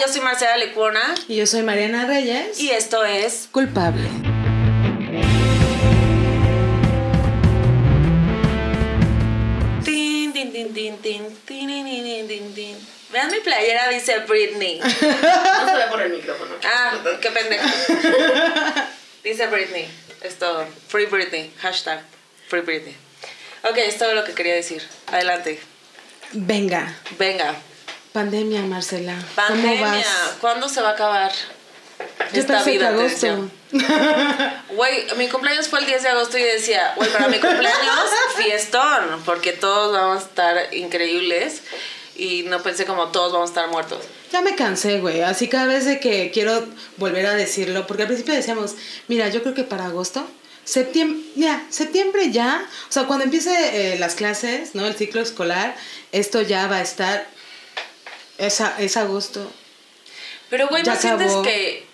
yo soy Marcela Lecuona. Y yo soy Mariana Reyes. Y esto es Culpable. Tin, tin, tin, tin, tin, tin, tin, tin, Vean mi playera, dice Britney. no se ve por el micrófono. Ah, qué pendejo. Dice Britney. Esto, Free Britney. Hashtag Free Britney. Ok, es todo lo que quería decir. Adelante. Venga. Venga. Pandemia, Marcela. Pandemia. ¿Cómo vas? ¿Cuándo se va a acabar? Yo esta pensé que vida, te agosto. Güey, mi cumpleaños fue el 10 de agosto y decía, güey, para mi cumpleaños, fiestón, porque todos vamos a estar increíbles. Y no pensé como todos vamos a estar muertos. Ya me cansé, güey. Así cada vez de que quiero volver a decirlo, porque al principio decíamos, mira, yo creo que para agosto, septiembre, ya, septiembre ya, o sea, cuando empiece eh, las clases, ¿no? El ciclo escolar, esto ya va a estar, es, a- es agosto. Pero, güey, ¿no sientes que.?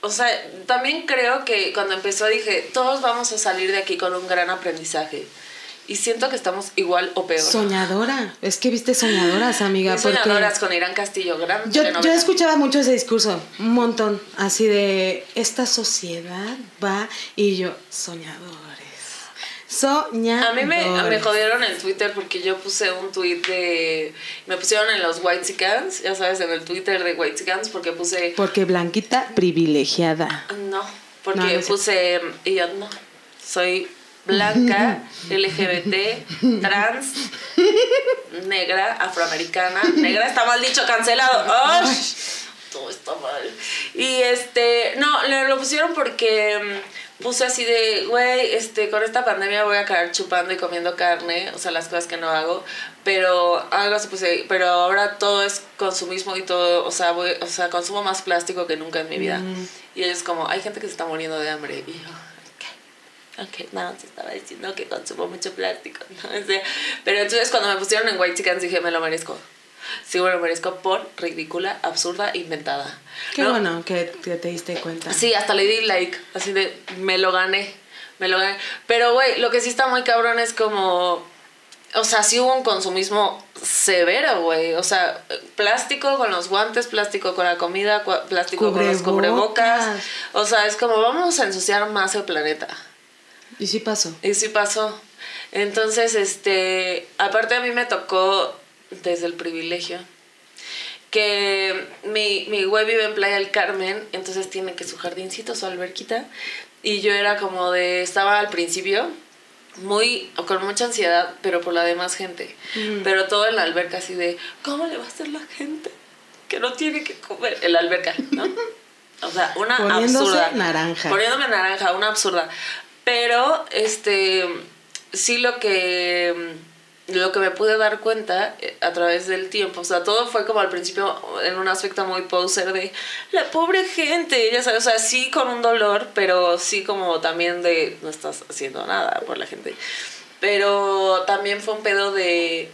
O sea, también creo que cuando empezó dije, todos vamos a salir de aquí con un gran aprendizaje. Y siento que estamos igual o peor. Soñadora. Es que viste soñadoras, amiga. Porque soñadoras con Irán Castillo, gran Yo, yo escuchaba mucho ese discurso, un montón, así de, esta sociedad va y yo, soñadores. Soñadores. A mí me, me jodieron en Twitter porque yo puse un tweet de. Me pusieron en los White ya sabes, en el Twitter de White porque puse. Porque Blanquita privilegiada. No, porque No, no es puse. Y yo no. Soy blanca, LGBT, trans, negra, afroamericana. Negra está mal dicho, cancelado. ¡Ay! Todo está mal. Y este. No, lo pusieron porque. Mm, Puse así de, güey, este, con esta pandemia voy a quedar chupando y comiendo carne, o sea, las cosas que no hago, pero algo así puse, pero ahora todo es consumismo y todo, o sea, voy, o sea, consumo más plástico que nunca en mi vida. Y es como, hay gente que se está muriendo de hambre. Y yo, ok, ok, no, se estaba diciendo que consumo mucho plástico. ¿no? O sea, pero entonces cuando me pusieron en White Chickens dije, me lo merezco. Sí, me lo merezco por ridícula, absurda, inventada. Qué ¿no? bueno que, que te diste cuenta. Sí, hasta le di like, así de, me lo gané, me lo gané. Pero, güey, lo que sí está muy cabrón es como, o sea, sí hubo un consumismo severo, güey. O sea, plástico con los guantes, plástico con la comida, plástico con los cubrebocas. O sea, es como, vamos a ensuciar más el planeta. Y sí pasó. Y sí pasó. Entonces, este, aparte a mí me tocó desde el privilegio que mi, mi güey vive en Playa del Carmen, entonces tiene que su jardincito, su alberquita, y yo era como de, estaba al principio muy, con mucha ansiedad, pero por la demás gente, pero todo en la alberca así de, ¿cómo le va a hacer la gente que no tiene que comer? En la alberca, ¿no? O sea, una Poniéndose absurda. naranja. Poniéndome naranja, una absurda. Pero, este, sí lo que, lo que me pude dar cuenta eh, a través del tiempo, o sea, todo fue como al principio en un aspecto muy poser de la pobre gente, ya sabes, o sea, sí con un dolor, pero sí como también de no estás haciendo nada por la gente. Pero también fue un pedo de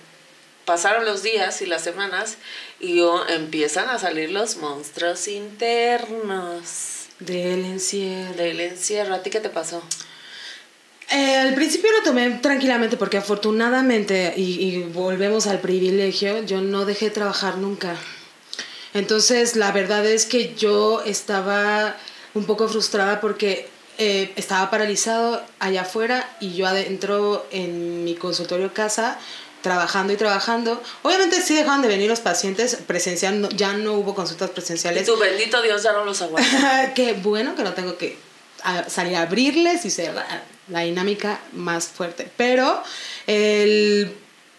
pasaron los días y las semanas y oh, empiezan a salir los monstruos internos Del encierro. del encierro. ¿A ti qué te pasó? Eh, al principio lo tomé tranquilamente porque afortunadamente, y, y volvemos al privilegio, yo no dejé de trabajar nunca. Entonces, la verdad es que yo estaba un poco frustrada porque eh, estaba paralizado allá afuera y yo adentro en mi consultorio casa trabajando y trabajando. Obviamente sí dejaban de venir los pacientes presencial, ya no hubo consultas Y presenciales. tu bendito Dios ya no los aguanta. Qué bueno que no tengo que a- salir a abrirles y cerrar la dinámica más fuerte. Pero el-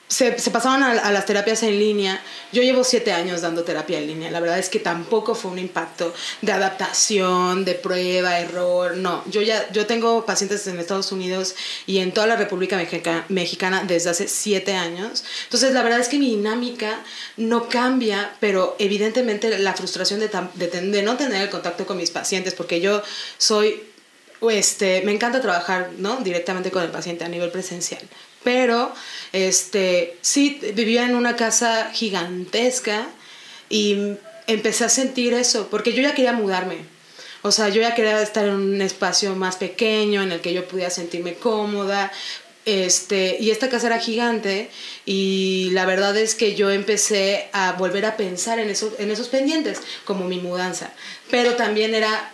se, pasaron a, las terapias en línea. Yo llevo siete años dando terapia en línea. La verdad es que tampoco fue un impacto de adaptación, de prueba, error. No, yo ya yo tengo pacientes en Estados Unidos y en toda la República Mexica- Mexicana desde hace siete años. Entonces, la verdad es que mi dinámica no cambia, pero evidentemente la frustración de, de, de no tener el contacto con mis pacientes, porque yo soy este, me encanta trabajar ¿no? directamente con el paciente a nivel presencial. Pero este, sí, vivía en una casa gigantesca y empecé a sentir eso, porque yo ya quería mudarme. O sea, yo ya quería estar en un espacio más pequeño en el que yo pudiera sentirme cómoda. Este, y esta casa era gigante y la verdad es que yo empecé a volver a pensar en, eso, en esos pendientes, como mi mudanza. Pero también era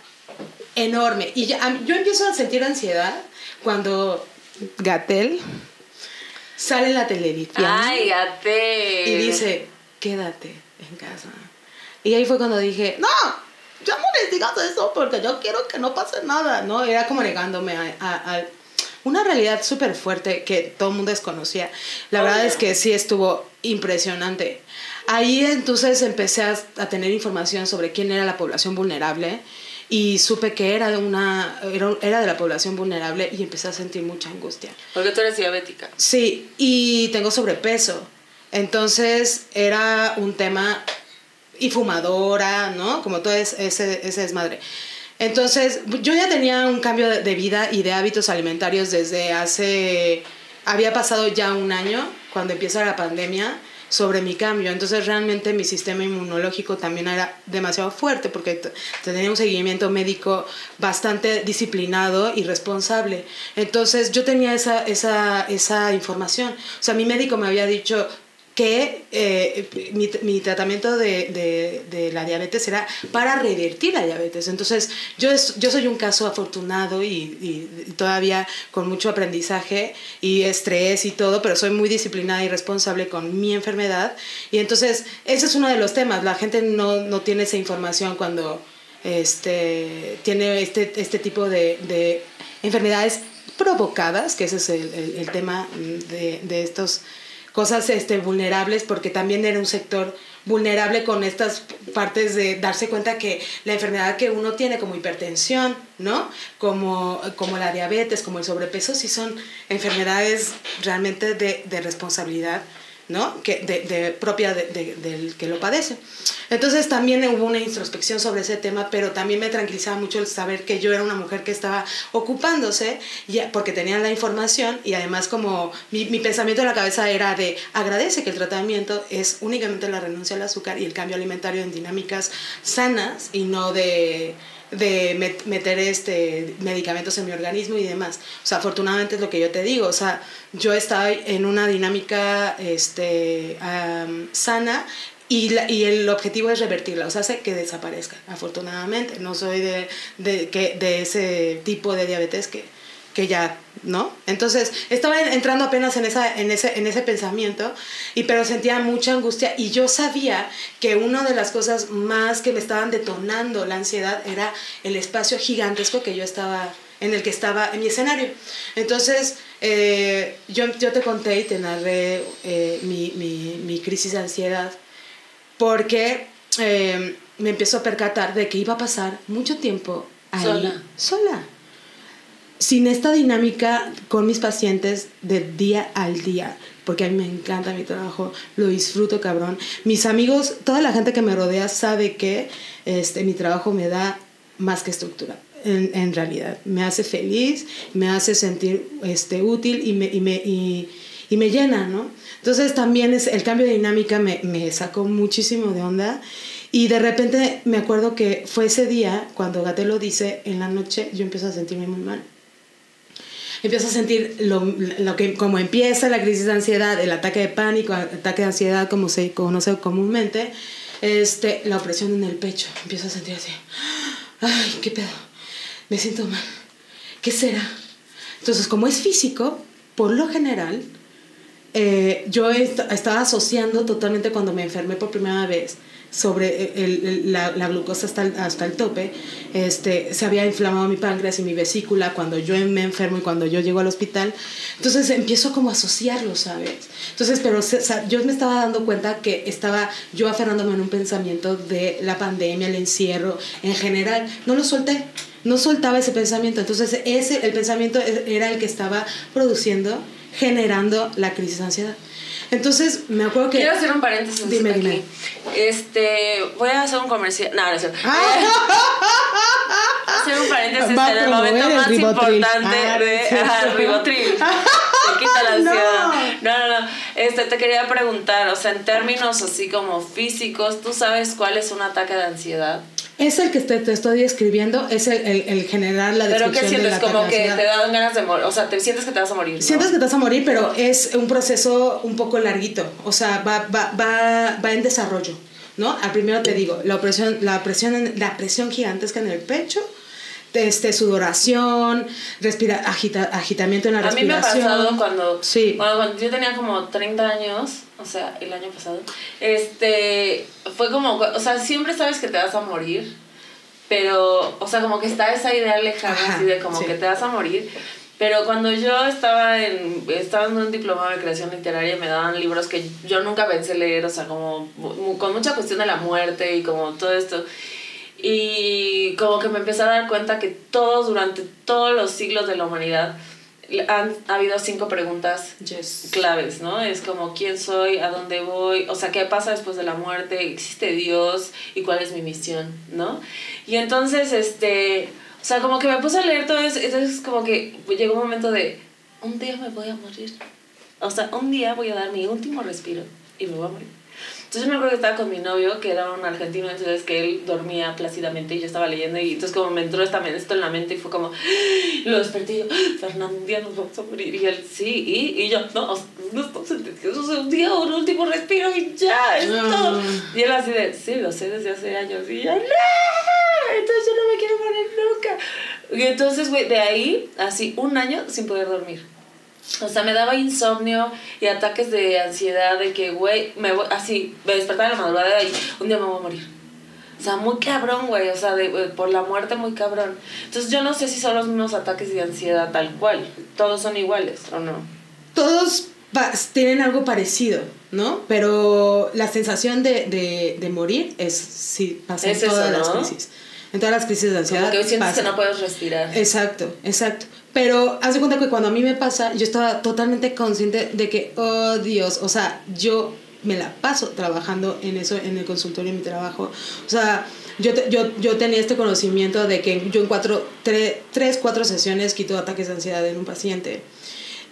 enorme. Y mí- yo empiezo a sentir ansiedad cuando Gatel sale en la televisión Ay, gate. y dice, quédate en casa. Y ahí fue cuando dije, no, ya no les digas eso porque yo quiero que no pase nada, ¿no? Era como negándome a, a- a una realidad súper fuerte que todo el mundo desconocía. La verdad Obvio. es que sí estuvo impresionante. Ahí entonces empecé a, a tener información sobre quién era la población vulnerable y supe que era, una, era, era de la población vulnerable y empecé a sentir mucha angustia. Porque tú eres diabética. Sí, y tengo sobrepeso. Entonces era un tema y fumadora, ¿no? Como todo es- ese, ese desmadre. Entonces yo ya tenía un cambio de, de vida y de hábitos alimentarios desde hace... Había pasado ya un año cuando empieza la pandemia sobre mi cambio. Entonces realmente mi sistema inmunológico también era demasiado fuerte porque tenía un seguimiento médico bastante disciplinado y responsable. Entonces yo tenía esa, esa, esa información. O sea, mi médico me había dicho que eh, mi, mi tratamiento de, de, la diabetes era para revertir la diabetes. Entonces, yo, es- yo soy un caso afortunado y todavía con mucho aprendizaje y estrés y todo, pero soy muy disciplinada y responsable con mi enfermedad. Y entonces, ese es uno de los temas. La gente no, no tiene esa información cuando este, tiene este, este tipo de, de enfermedades provocadas, que ese es el, el- el tema de, de estos cosas este, vulnerables, porque también era un sector vulnerable con estas partes de darse cuenta que la enfermedad que uno tiene como hipertensión, ¿no? Como, como la diabetes, como el sobrepeso, sí son enfermedades realmente de, de responsabilidad, ¿no? Que de, de- propia de- de- del que lo padece. Entonces también hubo una introspección sobre ese tema, pero también me tranquilizaba mucho el saber que yo era una mujer que estaba ocupándose, ya, porque tenía la información y además como mi, mi pensamiento en la cabeza era de agradece que el tratamiento es únicamente la renuncia al azúcar y el cambio alimentario en dinámicas sanas y no de de met- meter este medicamentos en mi organismo y demás. O sea, afortunadamente es lo que yo te digo. O sea, yo estaba en una dinámica este, sana y, la- y el objetivo es revertirla, o sea, hace que desaparezca, afortunadamente. No soy de, de, que, de ese tipo de diabetes que, que ya, ¿no? Entonces, estaba en- entrando apenas en, esa, en, ese, en ese pensamiento, y, pero sentía mucha angustia y yo sabía que una de las cosas más que me estaban detonando la ansiedad era el espacio gigantesco que yo estaba en el que estaba en mi escenario. Entonces, eh, yo, yo te conté y te narré eh, mi, mi, mi crisis de ansiedad porque eh, me empiezo a percatar de que iba a pasar mucho tiempo ahí Sola. sola sin esta dinámica con mis pacientes de día al día, porque a mí me encanta mi trabajo, lo disfruto cabrón. Mis amigos, toda la gente que me rodea sabe que este, mi trabajo me da más que estructura. En, realidad, me hace feliz, me hace sentir este, útil y me, y, me, y me llena, ¿no? Entonces también es, el cambio de dinámica me, me sacó muchísimo de onda y de repente me acuerdo que fue ese día, cuando Gatel lo dice, en la noche yo empiezo a sentirme muy mal empiezo a sentir lo, lo que como empieza la crisis de ansiedad, el ataque de pánico, ataque de ansiedad como se conoce comúnmente, este, la opresión en el pecho, empiezo a sentir así, ay, qué pedo, me siento mal, ¿qué será? Entonces, como es físico, por lo general, eh, yo est estaba asociando totalmente cuando me enfermé por primera vez sobre el, el, la, la, glucosa hasta el, hasta el tope, este, se había inflamado mi páncreas y mi vesícula cuando yo me enfermo y cuando yo llego al hospital. Entonces empiezo como a asociarlo, ¿sabes? Entonces, pero o sea, yo me estaba dando cuenta que estaba yo aferrándome en un pensamiento de la pandemia, el encierro, en general. No lo solté, no soltaba ese pensamiento. Entonces, ese, el pensamiento era el que estaba produciendo, generando la crisis de ansiedad. Entonces, me acuerdo que... Quiero hacer un paréntesis Dime, aquí. dime. Este, voy a hacer un comercial. No, no es cierto. Ah. hacer un paréntesis Va en el momento el más Ribotril. importante Ah, de sí. ajá, Ribotril. Te quita la ansiedad. No. No, no, no. Este, te quería preguntar, o sea, en términos así como físicos, ¿tú sabes cuál es un ataque de ansiedad? Es el que te, te estoy describiendo, es el, el, el generar la Pero descripción ¿qué de sientes? la Como que te dan ganas de morir. O sea, te sientes que te vas a morir. ¿no? Sientes que te vas a morir, pero es un proceso un poco larguito. O sea, va, va, va, va en desarrollo, ¿no? Al primero te digo, la presión, la presión, la presión gigantesca en el pecho, este, sudoración, respira, agita, agitamiento en la A mí me ha respiración. pasado cuando, Sí. bueno, cuando yo tenía como 30 años, o sea, el año pasado, este, fue como, o sea, siempre sabes que te vas a morir, pero, o sea, como que está esa idea lejana, Ajá, así de como sí. que te vas a morir. Pero cuando yo estaba en, estaba en un diplomado de creación literaria, me daban libros que yo nunca pensé leer, o sea, como con mucha cuestión de la muerte y como todo esto. Y como que me empecé a dar cuenta que todos, durante todos los siglos de la humanidad, han ha habido cinco preguntas Yes. claves, ¿no? Es como quién soy, a dónde voy, o sea, qué pasa después de la muerte, existe Dios y cuál es mi misión, ¿no? Y entonces, este, o sea, como que me puse a leer todo eso, entonces como que llegó un momento de, un día me voy a morir. O sea, un día voy a dar mi último respiro y me voy a morir. Entonces yo me acuerdo que estaba con mi novio, que era un argentino, entonces que él dormía plácidamente y yo estaba leyendo y entonces como me entró esta, esto en la mente y fue como, lo desperté y yo, Fernando, un día nos vamos a morir. Y él, sí, y, y yo, no, no estamos sea, un día un último respiro y ya, es No. todo. Y él así de, sí, lo sé desde hace años y yo, no, entonces yo no me quiero morir nunca. Y entonces, güey, de ahí, así, un año sin poder dormir. O sea, me daba insomnio y ataques de ansiedad de que, güey, me voy, así, me despertaba en la madrugada y un día me voy a morir. O sea, muy cabrón, güey, o sea, de, eh, por la muerte muy cabrón. Entonces yo no sé si son los mismos ataques de ansiedad tal cual. Todos son iguales, ¿o no? Todos tienen algo parecido, ¿no? Pero la sensación de, de, de morir es, sí, pasa Es en eso, todas las ¿no? crisis. En todas las crisis de ansiedad. Como que sientes pasa. que no puedes respirar. Exacto, exacto. Pero haz de cuenta que cuando a mí me pasa, yo estaba totalmente consciente de que, oh Dios, o sea, yo me la paso trabajando en eso, en el consultorio, en mi trabajo. O sea, yo, te- yo, yo tenía este conocimiento de que yo en cuatro, tre- tres, cuatro sesiones quito ataques de ansiedad en un paciente.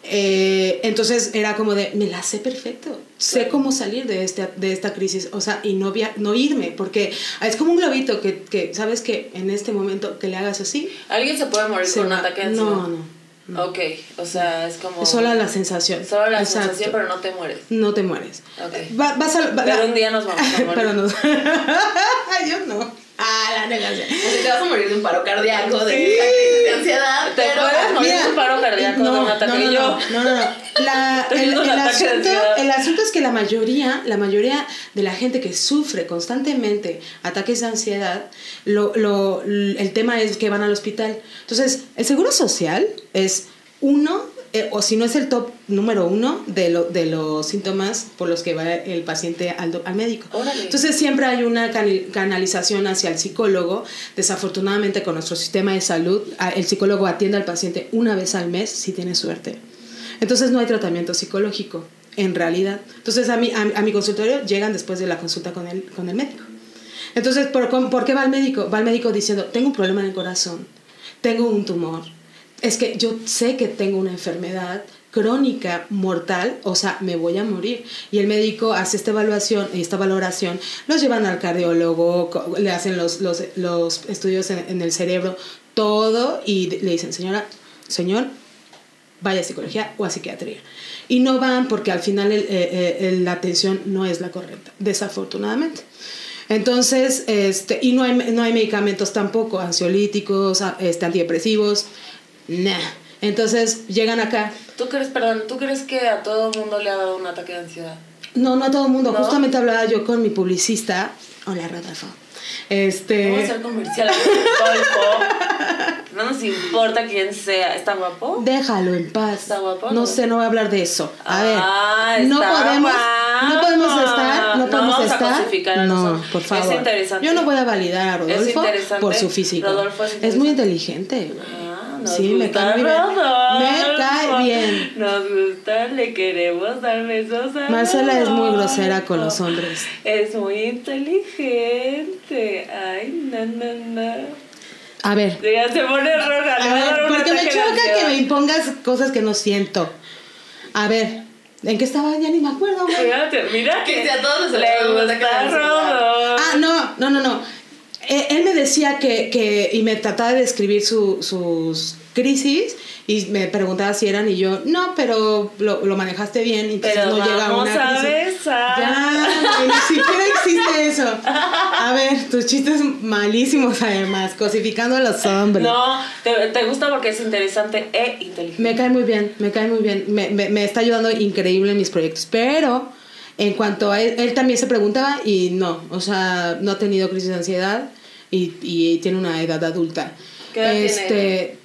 Eh, entonces era como de, me la sé perfecto, sé cómo salir de, este, de esta crisis, o sea, y no, via- no irme, porque es como un globito que, que, sabes que en este momento que le hagas así, ¿Alguien se puede morir con un ataque de ansiedad? No, no. Ok, o sea, es como... Solo la sensación. Solo la Exacto. sensación, pero no te mueres. No te mueres. Ok. Va- vas a, va- Pero un día nos vamos a morir. pero no. Yo no. Ah, la negación. O sea, te vas a morir de un paro cardíaco, de, Sí. de ansiedad. Pero un paro cardíaco no, de un ataque. no, y no, yo... no, no, no. La- el, asunto, el asunto es que la mayoría, la mayoría de la gente que sufre constantemente ataques de ansiedad, lo, lo, el tema es que van al hospital. Entonces, el seguro social es uno, eh, o si no es el top número uno de, lo, de los síntomas por los que va el paciente al, médico. Órale. Entonces siempre hay una canalización hacia el psicólogo. Desafortunadamente con nuestro sistema de salud, el psicólogo atiende al paciente una vez al mes si tiene suerte. Entonces no hay tratamiento psicológico, en realidad. Entonces a mi, a, a mi consultorio llegan después de la consulta con el, con el médico. Entonces, ¿por, ¿por qué va al médico? Va al médico diciendo, tengo un problema en el corazón, tengo un tumor, es que yo sé que tengo una enfermedad crónica mortal, o sea, me voy a morir. Y el médico hace esta evaluación y esta valoración, los llevan al cardiólogo, le hacen los, los, los estudios en, el cerebro, todo, y le dicen, señora, señor, vaya a psicología o a psiquiatría. Y no van porque al final el- eh, eh, la atención no es la correcta, desafortunadamente. Entonces, este, y no hay, no hay medicamentos tampoco, ansiolíticos, este, antidepresivos, nah. Entonces, llegan acá. ¿Tú crees, perdón, tú crees que a todo mundo le ha dado un ataque de ansiedad? No, no a todo el mundo. ¿No? Justamente hablaba yo con mi publicista. Hola, Rodolfo. Este. Vamos a hacer comercial. No nos importa quién sea. ¿Está guapo? Déjalo en paz. ¿Está guapo, No no? sé, no voy a hablar de eso. A Ah, ver, no está podemos, no guapo. podemos estar, no No podemos estar. a no, por es favor. interesante. Yo no voy a validar a Es Rodolfo interesante. por su físico. Rodolfo es es muy interesante. inteligente. Ah, nos Sí, me gusta cae muy bien. Rodolfo. Me cae bien. Nos gusta, le queremos dar besos a Marcela es muy grosera con los hombres. Es muy inteligente. Ay, no, no, no. A ver, Ya se pone roja. a ver, porque me choca que me impongas cosas que no siento. A ver, ¿en qué estaba? Ya ni me acuerdo, güey. Fíjate, mira Que si a todos les gusta. Rodolfo. Ah, no, no, no, no. Eh, él me decía que, que, y me trataba de describir su- sus crisis y me preguntaba si eran y yo, no, pero lo, lo manejaste bien y entonces Pero no llega a una a crisis. besar. Ya, ni siquiera existe eso. A ver, tus chistes malísimos además, cosificando a los hombres. No, te, te gusta porque es interesante e inteligente. Me cae muy bien, me cae muy bien. Me, me- me está ayudando increíble en mis proyectos. Pero en cuanto a él, él también se preguntaba y no, o sea, no ha tenido crisis de ansiedad y, y tiene una edad adulta. ¿Qué edad este,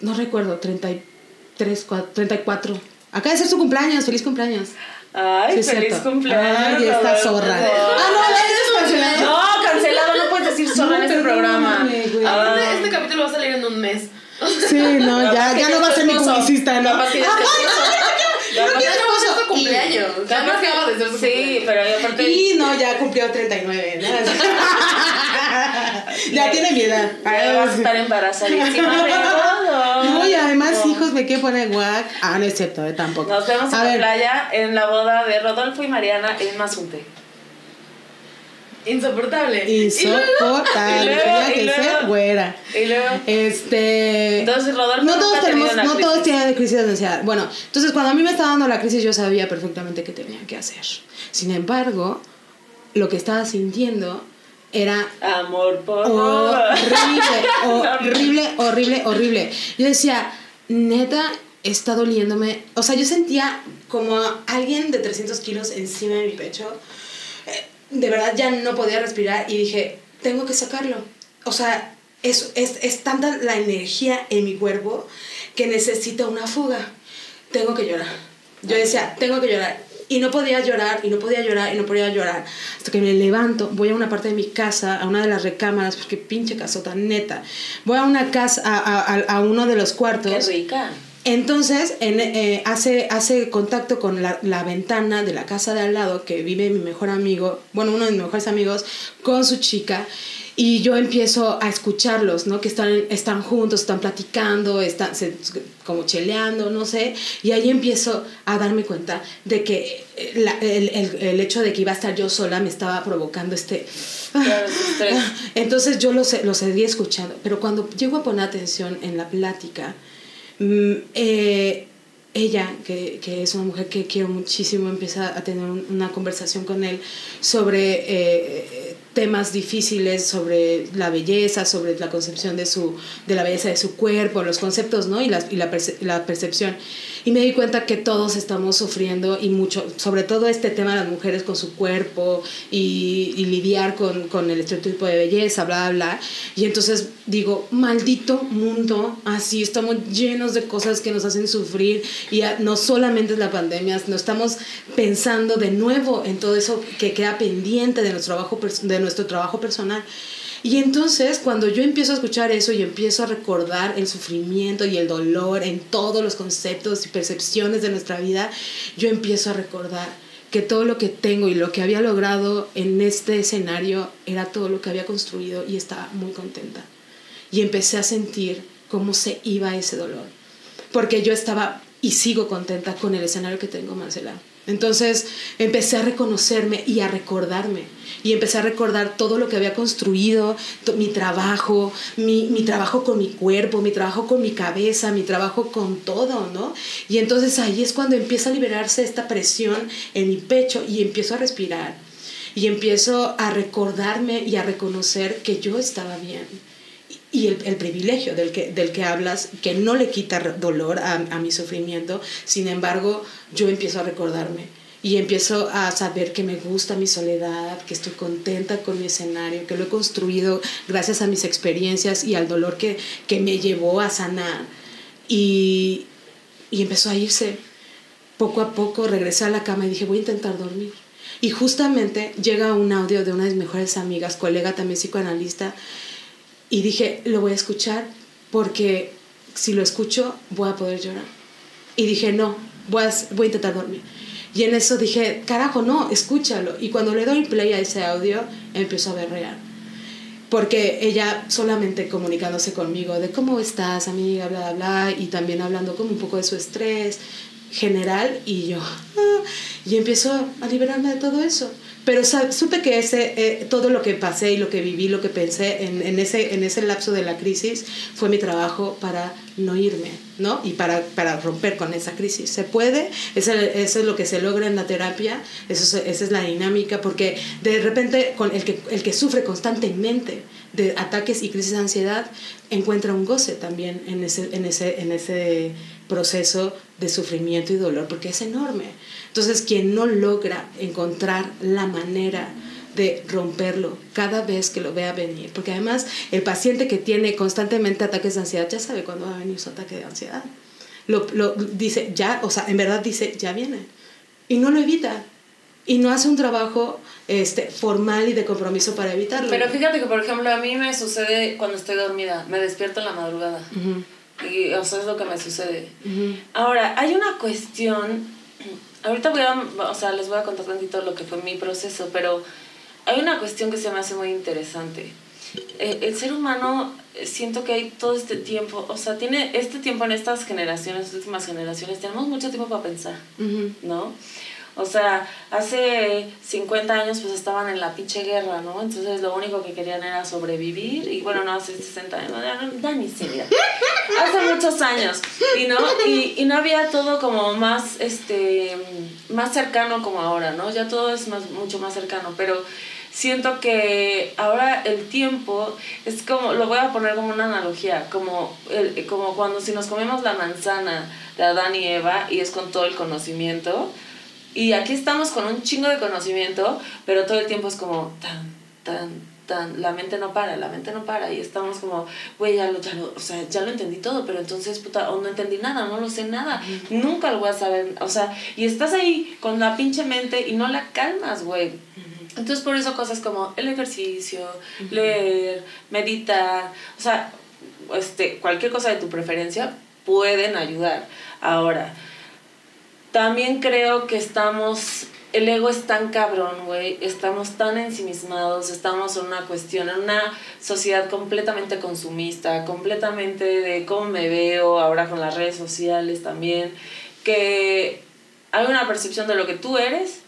no recuerdo, 33, cua- 34. Acaba de ser su cumpleaños, feliz cumpleaños. Ay, Sí, feliz cierto. cumpleaños. Ay, esta zorra. Ah, no, la es cancelada. No, cancelado, no puedes decir zorra en No, este programa. Ah, Este, este capítulo va a salir en un mes. Sí, no, capaz ya, ya ya no va a ser mi publicista, ¿no? Capaz que ya es Ay, esposo. no, Capaz- no, Ya no va a ser tu cumpleaños. Capaz que acaba de ser su Sí, cumpleaños. pero aparte. Y no, ya cumplió 39. ¿no? ya tiene mi edad. Ay, vas a estar embarazadísima de todo. No, y además, No. hijos, me quiere poner guac. Ah, no es cierto, eh, tampoco. Nos vemos en A la ver, playa en la boda de Rodolfo y Mariana en Mazunte. Insoportable. Insoportable. Y luego, Tenía y que luego. ser güera. Y luego. Este. Entonces, Rodolfo no todos tenemos, no crisis. todos tienen crisis de ansiedad. Bueno, entonces cuando a mí me estaba dando la crisis yo sabía perfectamente qué tenía que hacer. Sin embargo, lo que estaba sintiendo era Amor por horrible, horrible, horrible, horrible. Yo decía, neta, está doliéndome. O sea, yo sentía como alguien de 300 kilos encima de mi pecho. Eh, De verdad ya no podía respirar y dije, tengo que sacarlo. O sea, es, es, es tanta la energía en mi cuerpo que necesita una fuga. Tengo que llorar. Yo decía, tengo que llorar. Y no podía llorar, y no podía llorar, y no podía llorar. Hasta que me levanto, voy a una parte de mi casa, a una de las recámaras, porque pinche casota, neta. Voy a una casa, a, a, a- a uno de los cuartos. Qué rica. Entonces, en, eh, hace, hace contacto con la, la ventana de la casa de al lado, que vive mi mejor amigo, bueno, uno de mis mejores amigos, con su chica. Y yo empiezo a escucharlos, ¿no? Que están, están juntos, están platicando, están se- como cheleando, no sé. Y ahí empiezo a darme cuenta de que eh, la- el, el- el hecho de que iba a estar yo sola me estaba provocando este... Claro. Entonces yo lo, lo seguí escuchando, pero cuando llego a poner atención en la plática, mm, eh, ella, que, que es una mujer que quiero muchísimo, empieza a tener un- una conversación con él sobre eh, temas difíciles, sobre la belleza, sobre la concepción de, su, de la belleza de su cuerpo, los conceptos ¿no? y, la, y la, la percepción. Y me di cuenta que todos estamos sufriendo y mucho, sobre todo este tema de las mujeres con su cuerpo y, lidiar con, con el estereotipo de belleza, bla, bla, bla. Y entonces digo, maldito mundo, así estamos llenos de cosas que nos hacen sufrir y no solamente es la pandemia, no estamos pensando de nuevo en todo eso que queda pendiente de nuestro trabajo, de nuestro trabajo personal. Y entonces cuando yo empiezo a escuchar eso y empiezo a recordar el sufrimiento y el dolor en todos los conceptos y percepciones de nuestra vida, yo empiezo a recordar que todo lo que tengo y lo que había logrado en este escenario era todo lo que había construido y estaba muy contenta. Y empecé a sentir cómo se iba ese dolor. Porque yo estaba y sigo contenta con el escenario que tengo, Marcela. Entonces empecé a reconocerme y a recordarme. Y empecé a recordar todo lo que había construido, mi trabajo, mi, mi trabajo con mi cuerpo, mi trabajo con mi cabeza, mi trabajo con todo, ¿no? Y entonces ahí es cuando empieza a liberarse esta presión en mi pecho y empiezo a respirar. Y empiezo a recordarme y a reconocer que yo estaba bien y el, el privilegio del que, del que hablas, que no le quita dolor a, a mi sufrimiento, sin embargo, yo empiezo a recordarme y empiezo a saber que me gusta mi soledad, que estoy contenta con mi escenario, que lo he construido gracias a mis experiencias y al dolor que, que me llevó a sanar. Y, y empezó a irse. Poco a poco regresé a la cama y dije, voy a intentar dormir. Y justamente llega un audio de una de mis mejores amigas, colega también psicoanalista, y dije, lo voy a escuchar porque si lo escucho voy a poder llorar. Y dije, no, voy a, voy a intentar dormir. Y en eso dije, carajo, no, escúchalo. Y cuando le doy play a ese audio, empiezo a berrear. Porque ella solamente comunicándose conmigo de cómo estás, amiga, bla, bla, bla, y también hablando como un poco de su estrés general, y yo, y empiezo a liberarme de todo eso. Pero supe que ese, eh, todo lo que pasé y lo que viví, lo que pensé en, en ese, en ese lapso de la crisis fue mi trabajo para no irme, ¿no? Y para, para romper con esa crisis. ¿Se puede? Eso, eso es lo que se logra en la terapia, eso, es- esa es la dinámica, porque de repente con el, que, el que sufre constantemente de ataques y crisis de ansiedad encuentra un goce también en ese, en ese, en ese proceso de sufrimiento y dolor, porque es enorme. Entonces, quien no logra encontrar la manera de romperlo cada vez que lo vea venir, porque además el paciente que tiene constantemente ataques de ansiedad ya sabe cuándo va a venir su ataque de ansiedad. Lo, lo dice ya, o sea, en verdad dice, ya viene. Y no lo evita. Y no hace un trabajo este, formal y de compromiso para evitarlo. Pero fíjate que, por ejemplo, a mí me sucede cuando estoy dormida, me despierto en la madrugada. Ujú, Y, o sea, es lo que me sucede. ujú. Ahora, hay una cuestión, ahorita voy a, o sea, les voy a contar tantito lo que fue mi proceso, pero hay una cuestión que se me hace muy interesante. Eh, el ser humano, eh, siento que hay todo este tiempo, o sea, tiene este tiempo en estas generaciones, últimas generaciones, tenemos mucho tiempo para pensar. ¿no? O sea, hace 50 años pues estaban en la pinche guerra, ¿no? Entonces lo único que querían era sobrevivir y bueno, no, hace 60 años, ya ni ya. Hace muchos años, y no, y, y no había todo como más, este, más cercano como ahora, ¿no? Ya todo es más, mucho más cercano, pero siento que ahora el tiempo es como, lo voy a poner como una analogía, como, el, como cuando si nos comemos la manzana de Adán y Eva y es con todo el conocimiento, y aquí estamos con un chingo de conocimiento, pero todo el tiempo es como tan, tan, tan, la mente no para, la mente no para, y estamos como, güey, ya lo, ya lo, o sea, ya lo entendí todo, pero entonces, puta, o no entendí nada, no lo sé nada, nunca lo voy a saber, o sea, y estás ahí con la pinche mente y no la calmas, güey. Entonces por eso cosas como el ejercicio, leer, meditar, o sea, este, cualquier cosa de tu preferencia pueden ayudar. Ahora, también creo que estamos, el ego es tan cabrón, güey, estamos tan ensimismados, estamos en una cuestión, en una sociedad completamente consumista, completamente de cómo me veo ahora con las redes sociales también, que hay una percepción de lo que tú eres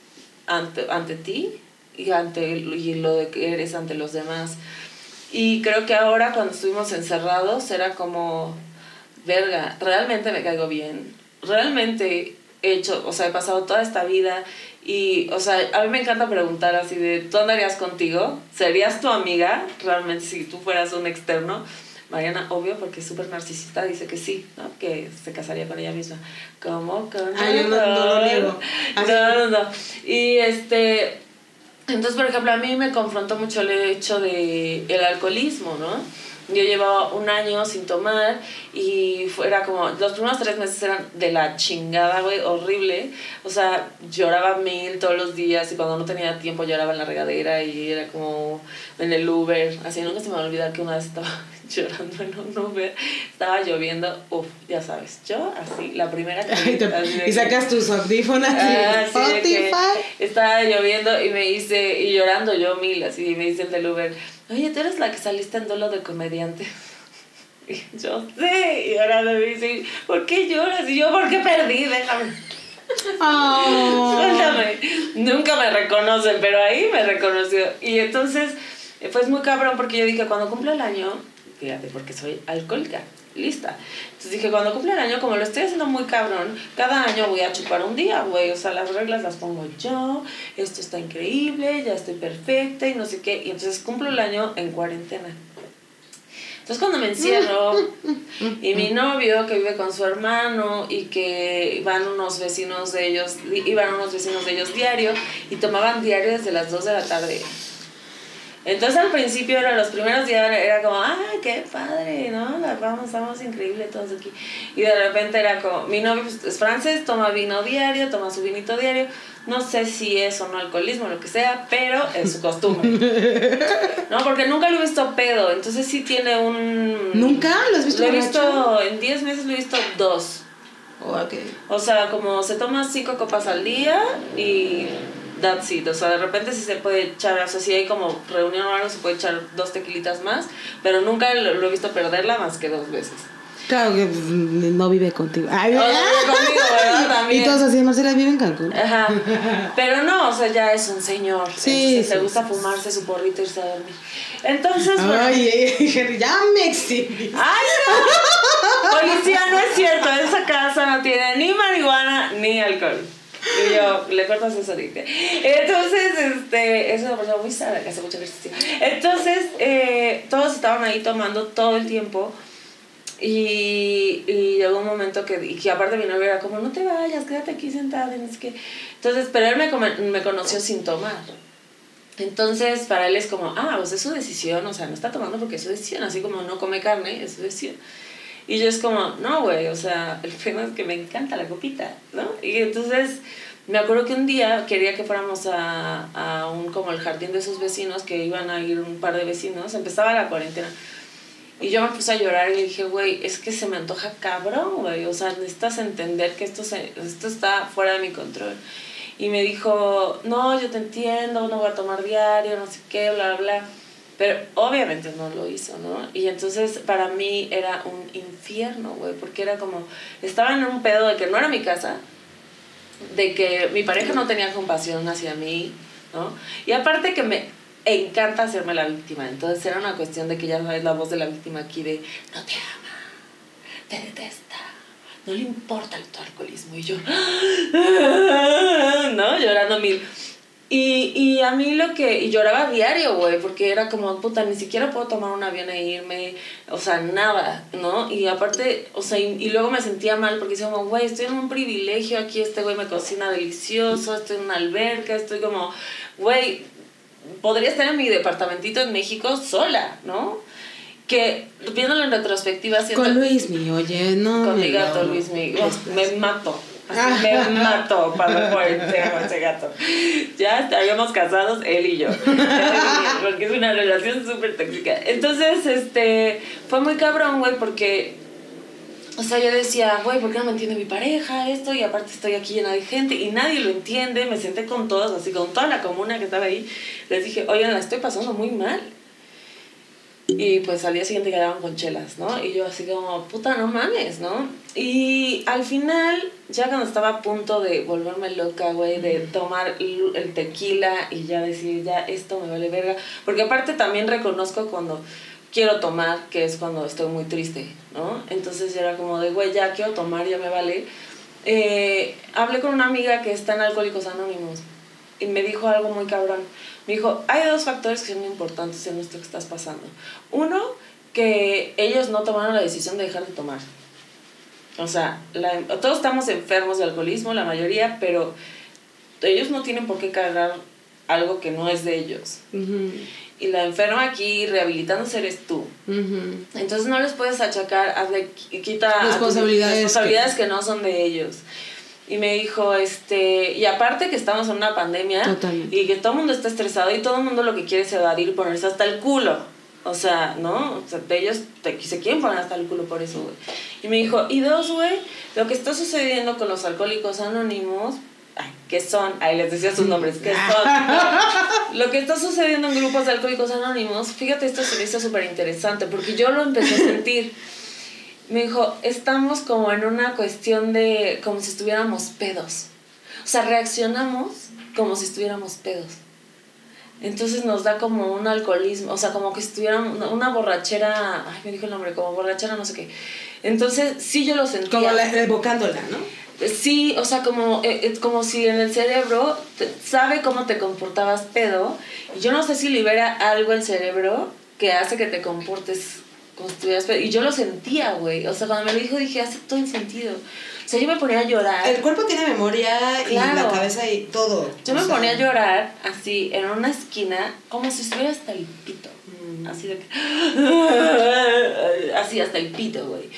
ante, ante ti y, ante, y lo de que eres ante los demás. Y creo que ahora cuando estuvimos encerrados era como, verga, realmente me caigo bien, realmente he hecho, o sea, he pasado toda esta vida y, o sea, a mí me encanta preguntar así de, ¿tú andarías contigo? ¿Serías tu amiga realmente si tú fueras un externo? Mariana, obvio, porque es súper narcisista, dice que sí, ¿no? Que se casaría con ella misma. ¿Cómo? ¿Cómo? Yo no- no lo niego. No, no, no. Y este, entonces, por ejemplo, a mí me confrontó mucho el hecho de el alcoholismo, ¿no? Yo llevaba un año sin tomar y fuera como, los primeros tres meses eran de la chingada, güey, horrible. O sea, lloraba mil todos los días y cuando no tenía tiempo lloraba en la regadera y era como en el Uber. Así, nunca se me va a olvidar que una vez estaba llorando en un Uber, estaba lloviendo, uff, ya sabes, yo así, la primera que... Te- y sacas tus audífonos y Ah, Spotify. estaba lloviendo y me dice, y llorando yo mil, así, y me dice el del Uber, oye, tú eres la que saliste en duelo de comediante. Y yo, sí, y ahora me dice, ¿por qué lloras? Y yo, ¿por qué perdí? Déjame, Oh. suéltame. Nunca me reconocen, pero ahí me reconoció. Y entonces, eh, fue muy cabrón porque yo dije, cuando cumplo el año, fíjate, porque soy alcohólica, lista. Entonces dije, cuando cumplo el año, como lo estoy haciendo muy cabrón, cada año voy a chupar un día, güey. O sea, las reglas las pongo yo, esto está increíble, ya estoy perfecta y no sé qué. Y entonces cumplo el año en cuarentena. Entonces cuando me encierro y mi novio que vive con su hermano y que van unos vecinos de ellos, iban unos vecinos de ellos diario y tomaban diario desde las 2 de la tarde. Entonces al principio, era los primeros días era como, ¡ay, qué padre! ¿no? La vamos, estamos increíbles todos aquí. Y de repente era como, mi novio es francés, toma vino diario, toma su vinito diario. No sé si es o no alcoholismo, lo que sea, pero es su costumbre. ¿No? Porque nunca lo he visto pedo, entonces sí tiene un... ¿Nunca lo has visto Lo he visto, en 10 meses lo he visto dos. Oh, ok. O sea, como se toma cinco copas al día y that's it. O sea, de repente sí se puede echar, o sea, si hay como reunión o algo, se puede echar dos tequilitas más, pero nunca lo, lo he visto perderla más que dos veces. Claro que pues, no vive contigo. Ay, O sea, ah. conmigo, ¿verdad? También. Y todos así, Marcela vive en Cancún. Ajá. Pero no, o sea, ya es un señor. Sí, Entonces, sí, le gusta fumarse su porrito y irse a dormir. Entonces, bueno. Ay, ya me exhibí. ¡Ay, no! Policía, no es cierto. Esa casa no tiene ni marihuana ni alcohol. Y yo, le cortas eso ahorita. Entonces, este, es una persona muy sana que hace mucho ejercicio. Entonces, eh, todos estaban ahí tomando todo el tiempo. Y, y llegó un momento que, y que aparte mi novio era como, no te vayas, quédate aquí sentada. sé qué. Entonces, pero él me, me conoció sin tomar. Entonces, para él es como, ah, pues es su decisión, o sea, no está tomando porque es su decisión, así como no come carne, es su decisión. Y yo es como, no, güey, o sea, el tema es que me encanta la copita, ¿no? Y entonces, me acuerdo que un día quería que fuéramos a, a un, como el jardín de sus vecinos, que iban a ir un par de vecinos, empezaba la cuarentena. Y yo me puse a llorar y le dije, güey, es que se me antoja cabrón, güey. O sea, necesitas entender que esto, se, esto está fuera de mi control. Y me dijo, no, yo te entiendo, no voy a tomar diario, no sé qué, bla, bla, bla. Pero obviamente no lo hizo, ¿no? Y entonces para mí era un infierno, güey, porque era como, estaba en un pedo de que no era mi casa, de que mi pareja no tenía compasión hacia mí, ¿no? Y aparte que me encanta hacerme la víctima, entonces era una cuestión de que ya sabes la voz de la víctima aquí de, no te ama, te detesta, no le importa el tu alcoholismo, y yo, ¿no? Llorando mil. Y, y a mí lo que, y lloraba diario, güey, porque era como, puta, ni siquiera puedo tomar un avión e irme, o sea, nada, ¿no? Y aparte, o sea, y, y luego me sentía mal porque decía como, güey, estoy en un privilegio, aquí este güey me cocina delicioso, estoy en una alberca, estoy como, güey, podría estar en mi departamentito en México sola, ¿no? Que viéndolo en retrospectiva, siento Con Luis, mi, oye, no. con mi gato Luis mi, oh, me mato. Así me mato para poder ese gato. Ya estaríamos casados, él y yo. Porque es una relación súper tóxica. Entonces, este, fue muy cabrón, güey, porque, o sea, yo decía, güey, ¿por qué no me entiende mi pareja esto? Y aparte estoy aquí llena de gente y nadie lo entiende. Me senté con todos, así, con toda la comuna que estaba ahí. Les dije, oigan, la estoy pasando muy mal. Y pues al día siguiente quedaban con chelas, ¿no? Y yo así como, puta, no mames, ¿no? Y al final, ya cuando estaba a punto de volverme loca, güey, de tomar el tequila y ya decir, ya esto me vale verga. Porque aparte también reconozco cuando quiero tomar, que es cuando estoy muy triste, ¿no? Entonces ya era como de, güey, ya quiero tomar, ya me vale. Eh, hablé con una amiga que está en Alcohólicos Anónimos y me dijo algo muy cabrón. Me dijo, hay dos factores que son importantes en esto que estás pasando. Uno, que ellos no tomaron la decisión de dejar de tomar. O sea, la- todos estamos enfermos de alcoholismo, la mayoría, pero ellos no tienen por qué cargar algo que no es de ellos. Y la enferma aquí rehabilitándose eres tú. Entonces no les puedes achacar, hazle, qui- quita Responsabilidades responsabilidades que... no son de ellos. Y me dijo, este, y aparte que estamos en una pandemia Totalmente. y que todo el mundo está estresado y todo el mundo lo que quiere es evadir y ponerse hasta el culo. O sea, ¿no? O sea, de ellos te- se quieren poner hasta el culo por eso, güey. Y me dijo, y dos, güey, lo que está sucediendo con los alcohólicos anónimos, ay, ¿qué son? Ahí les decía sus nombres, ¿qué son? Lo que está sucediendo en grupos de alcohólicos anónimos, fíjate, esto se me hizo súper interesante porque yo lo empecé a sentir. Me dijo, estamos como en una cuestión de como si estuviéramos pedos. O sea, reaccionamos como si estuviéramos pedos. Entonces nos da como un alcoholismo, o sea, como que si estuviéramos una, borrachera, ay, me dijo el nombre, como borrachera no sé qué. Entonces, sí yo lo sentía. Como la, evocándola, ¿no? Sí, o sea, como, eh, eh, como si en el cerebro te- sabe cómo te comportabas pedo. Y yo no sé si libera algo el cerebro que hace que te comportes como si estuvieras pedo. Y yo lo sentía, güey. O sea, cuando me lo dijo dije, hace todo el sentido. O sea, yo me ponía a llorar. El cuerpo tiene memoria y la cabeza y todo. Yo me sea, ponía a llorar así, en una esquina, como si estuviera hasta el pito. Mm. Así de que... Así hasta el pito, güey.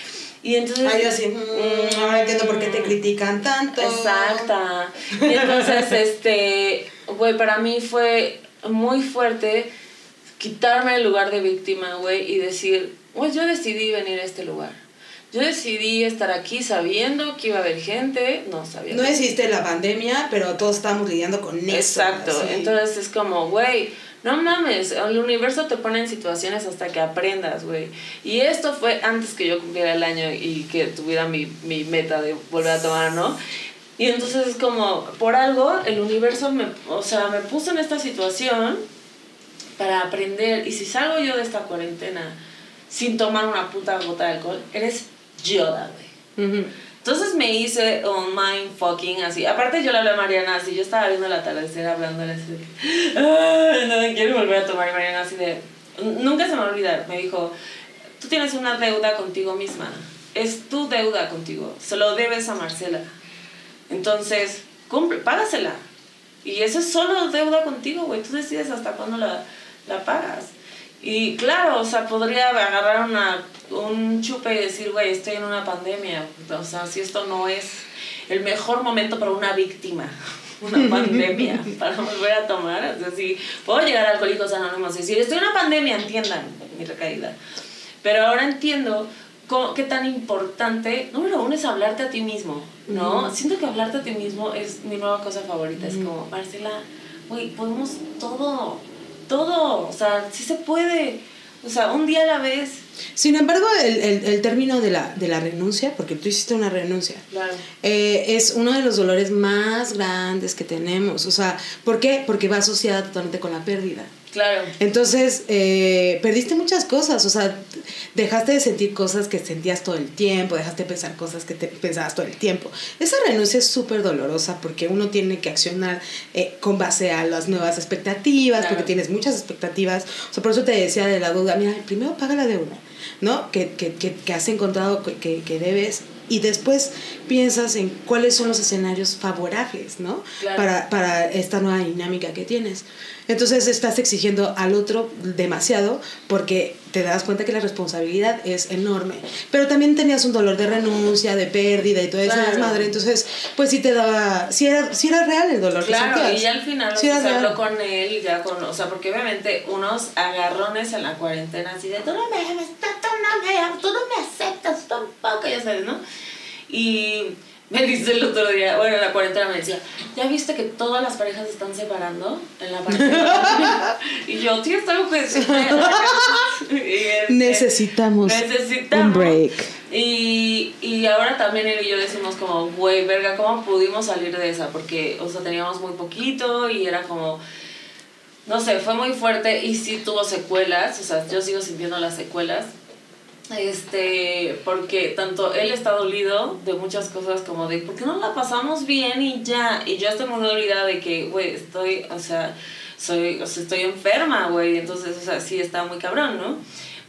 Y entonces... Ay, yo así, mm, ahora entiendo por qué te critican tanto. Exacta. Y entonces, este, güey, para mí fue muy fuerte quitarme el lugar de víctima, güey, y decir, güey, yo decidí venir a este lugar. Yo decidí estar aquí sabiendo que iba a haber gente, no sabía. No existe la pandemia, pero todos estamos lidiando con eso. Exacto. así. Entonces es como, güey, No mames, el universo te pone en situaciones hasta que aprendas, güey. Y esto fue antes que yo cumpliera el año y que tuviera mi, mi meta de volver a tomar, ¿no? Y entonces es como, por algo, el universo me, o sea, me puso en esta situación para aprender. Y si salgo yo de esta cuarentena sin tomar una puta gota de alcohol, eres Yoda, güey. Ujú. Entonces me hice un mind fucking así. Aparte yo le hablé a Mariana así, yo estaba viendo el atardecer hablándole así de "Ay, no quiero volver a tomar y Mariana así de, nunca se me va a olvidar, me dijo, tú tienes una deuda contigo misma, es tu deuda contigo, se lo debes a Marcela. Entonces, cumple, págasela. Y eso es solo deuda contigo, güey, tú decides hasta cuándo la, la pagas. Y claro, o sea, podría agarrar una, un chupe y decir, güey, estoy en una pandemia. O sea, si esto no es el mejor momento para una víctima, una pandemia, para volver a tomar. O sea, si puedo llegar a Alcohólicos Anónimos y decir, estoy en una pandemia, entiendan mi recaída. Pero ahora entiendo cómo- qué tan importante, número uno, es hablarte a ti mismo, ¿no? Siento que hablarte a ti mismo es mi nueva cosa favorita. Es como, Marcela, güey, podemos todo, todo, o sea, sí se puede. O sea, un día a la vez. Sin embargo, el, el, el término de la, de la renuncia, porque tú hiciste una renuncia, Claro. eh, es uno de los dolores más grandes que tenemos. O sea, ¿por qué? Porque va asociada totalmente con la pérdida. Claro. Entonces, eh, perdiste muchas cosas, o sea, dejaste de sentir cosas que sentías todo el tiempo, dejaste de pensar cosas que te pensabas todo el tiempo. Esa renuncia es súper dolorosa porque uno tiene que accionar eh, con base a las nuevas expectativas, Claro. porque tienes muchas expectativas. O sea, por eso te decía de la deuda, mira, primero paga la deuda, ¿no? Que, que, que, que has encontrado que, que debes y después piensas en cuáles son los escenarios favorables, ¿no? Claro. Para, para esta nueva dinámica que tienes. Entonces estás exigiendo al otro demasiado porque te das cuenta que la responsabilidad es enorme. Pero también tenías un dolor de renuncia, de pérdida y todo ese Claro. desmadre. Entonces, pues sí te daba, sí era, sí era real el dolor Claro, que y ya al final Sí o era sea, se habló con él, ya con, o sea, porque obviamente unos agarrones en la cuarentena así de tú no me amas, tú no me amas, tú no me aceptas tampoco, ya sabes, ¿no? Y me dice el otro día, bueno, en la cuarentena me decía, ¿ya viste que todas las parejas se están separando en la cuarentena? y yo, tienes algo que este, Necesitamos necesitamos un break. y, y ahora también él y yo decimos como, güey, verga, ¿cómo pudimos salir de esa? Porque, o sea, teníamos muy poquito y era como, no sé, fue muy fuerte y sí tuvo secuelas, o sea, yo sigo sintiendo las secuelas. Este, porque tanto él está dolido de muchas cosas como de, ¿por qué no la pasamos bien y ya? Y yo estoy muy dolida de que, güey, estoy, o sea, soy, o sea, estoy enferma, güey, entonces, o sea, sí está muy cabrón, ¿no?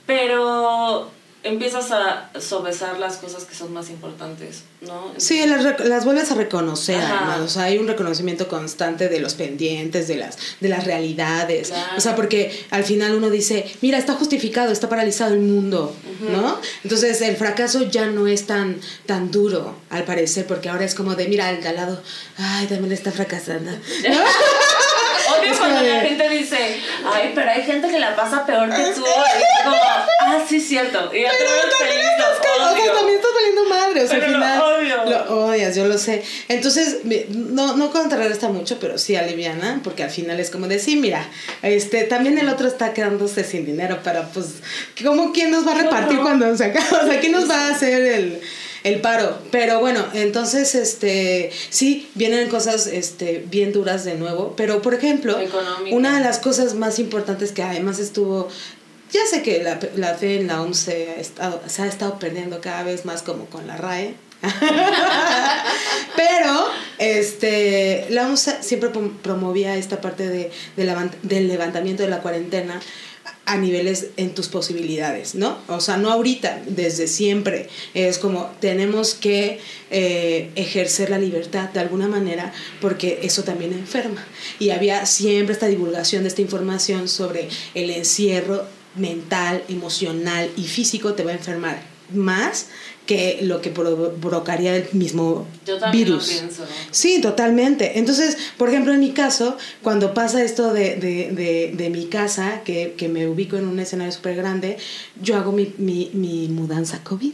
Pero empiezas a sopesar las cosas que son más importantes, ¿no? Sí, las, las vuelves a reconocer, además. O sea, hay un reconocimiento constante de los pendientes, de las, de las realidades. Claro. O sea, porque al final uno dice, mira, está justificado, está paralizado el mundo, ¿no? Entonces el fracaso ya no es tan, tan duro, al parecer, porque ahora es como de, mira, el de al lado, ay, también está fracasando. Odio Es cuando la gente dice, ay, pero hay gente que la pasa peor que tú. Y es como, ah, sí, cierto. Y ya te ves feliz, lo O sea, odio. también estás valiendo madre, o sea, Pero al lo final. odio. Lo odias, yo lo sé. Entonces, no, no contrarresta mucho, pero sí aliviana, porque al final es como de, sí, mira, este, también el otro está quedándose sin dinero, pero pues, ¿cómo quién nos va a repartir cuando se acaba? O sea, ¿quién nos va a hacer el, el paro? Pero bueno, entonces, este, sí, vienen cosas, este, bien duras de nuevo, pero por ejemplo, una de las cosas más importantes que además estuvo ya sé que la, la fe en la OMS se ha, estado, se ha estado perdiendo cada vez más como con la RAE. Pero este, la OMS siempre prom- promovía esta parte de, del levantamiento de la cuarentena a niveles en tus posibilidades, ¿no? O sea, no ahorita, desde siempre. Es como tenemos que eh, ejercer la libertad de alguna manera porque eso también enferma. Y había siempre esta divulgación de esta información sobre el encierro mental, emocional y físico te va a enfermar más que lo que provo- provocaría el mismo Yo también virus. lo pienso. Sí, totalmente. Entonces, por ejemplo, en mi caso, cuando pasa esto de, de, de, de mi casa, que, que me ubico en un escenario súper grande, yo hago mi, mi, mi mudanza COVID.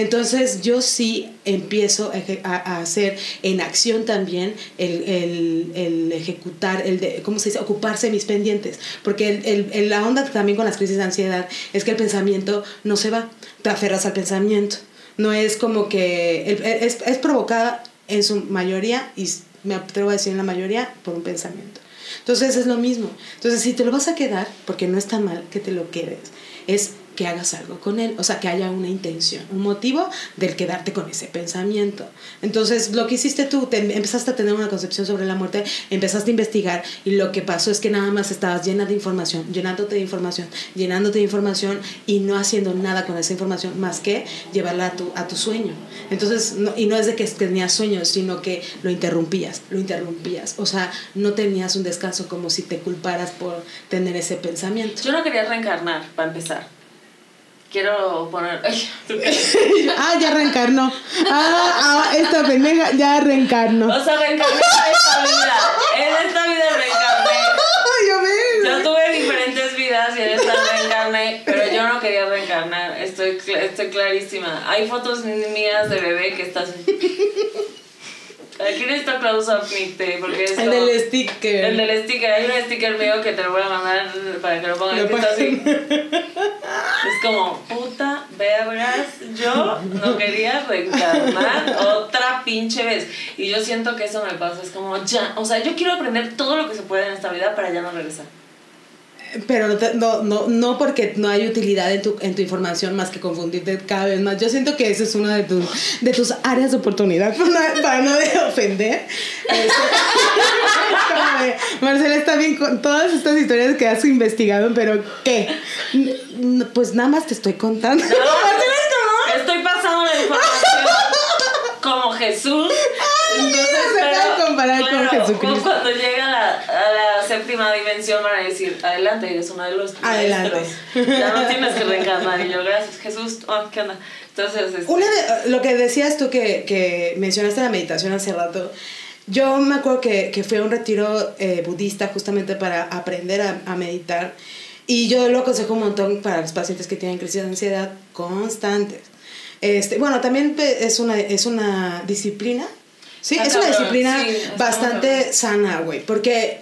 Entonces yo sí empiezo a, hacer en acción también el, el- el ejecutar, el de, ¿cómo se dice? Ocuparse mis pendientes. Porque el- la onda también con las crisis de ansiedad es que el pensamiento no se va, te aferras al pensamiento. No es como que es, es provocada en su mayoría, y me atrevo a decir en la mayoría, por un pensamiento. Entonces es lo mismo. Entonces si te lo vas a quedar, porque no está mal que te lo quedes, es que hagas algo con él, o sea, que haya una intención, un motivo del quedarte con ese pensamiento. Entonces, lo que hiciste tú, te empezaste a tener una concepción sobre la muerte, empezaste a investigar y lo que pasó es que nada más estabas llena de información, llenándote de información, llenándote de información y no haciendo nada con esa información más que llevarla a tu, sueño. Entonces, y no es de que tenías sueños, sino que lo interrumpías, lo interrumpías. O sea, no tenías un descanso como si te culparas por tener ese pensamiento. Yo no quería reencarnar, para empezar. Quiero poner. Ah, ya reencarnó. Ah, ah, esta pendeja ya reencarnó. O sea, reencarné en esta vida. En esta vida reencarné. Ya ves. Yo tuve diferentes vidas y en esta reencarné, pero yo no quería reencarnar. Estoy, estoy clarísima. Hay fotos mías de bebé que estás. Aquí necesito close up, Nicte, porque es El del sticker. El del sticker, hay un sticker mío que te lo voy a mandar para que lo pongas. Lo así. Es como, puta vergas, yo no quería reencarnar otra pinche vez. Y yo siento que eso me pasa, es como, ya, o sea, yo quiero aprender todo lo que se puede en esta vida para ya no regresar. Pero no, no, no, porque no hay utilidad en tu, en tu información más que confundirte cada vez más. Yo siento que esa es una de tus, de tus áreas de oportunidad para no, para no de ofender. Este, Marcela está bien con todas estas historias que has investigado, pero ¿qué? Pues nada más te estoy contando. No, estoy pasando la información como Jesús. Entonces, se pero, comparar con Jesucristo. Cuando llega la séptima dimensión van a decir, adelante, eres uno de los Adelante. maestros. Ya no tienes que reencarnar. Y yo, gracias, Jesús. Oh, ¿Qué onda? Entonces, este, Una de, lo que decías tú que, que mencionaste la meditación hace rato, yo me acuerdo que, que fui a un retiro eh, budista justamente para aprender a, a meditar y yo lo aconsejo un montón para los pacientes que tienen crisis de ansiedad constantes. Este, bueno, también pe- es una, es una disciplina, ¿sí? Está es una cabrón, disciplina sí, bastante cabrón. sana, güey, porque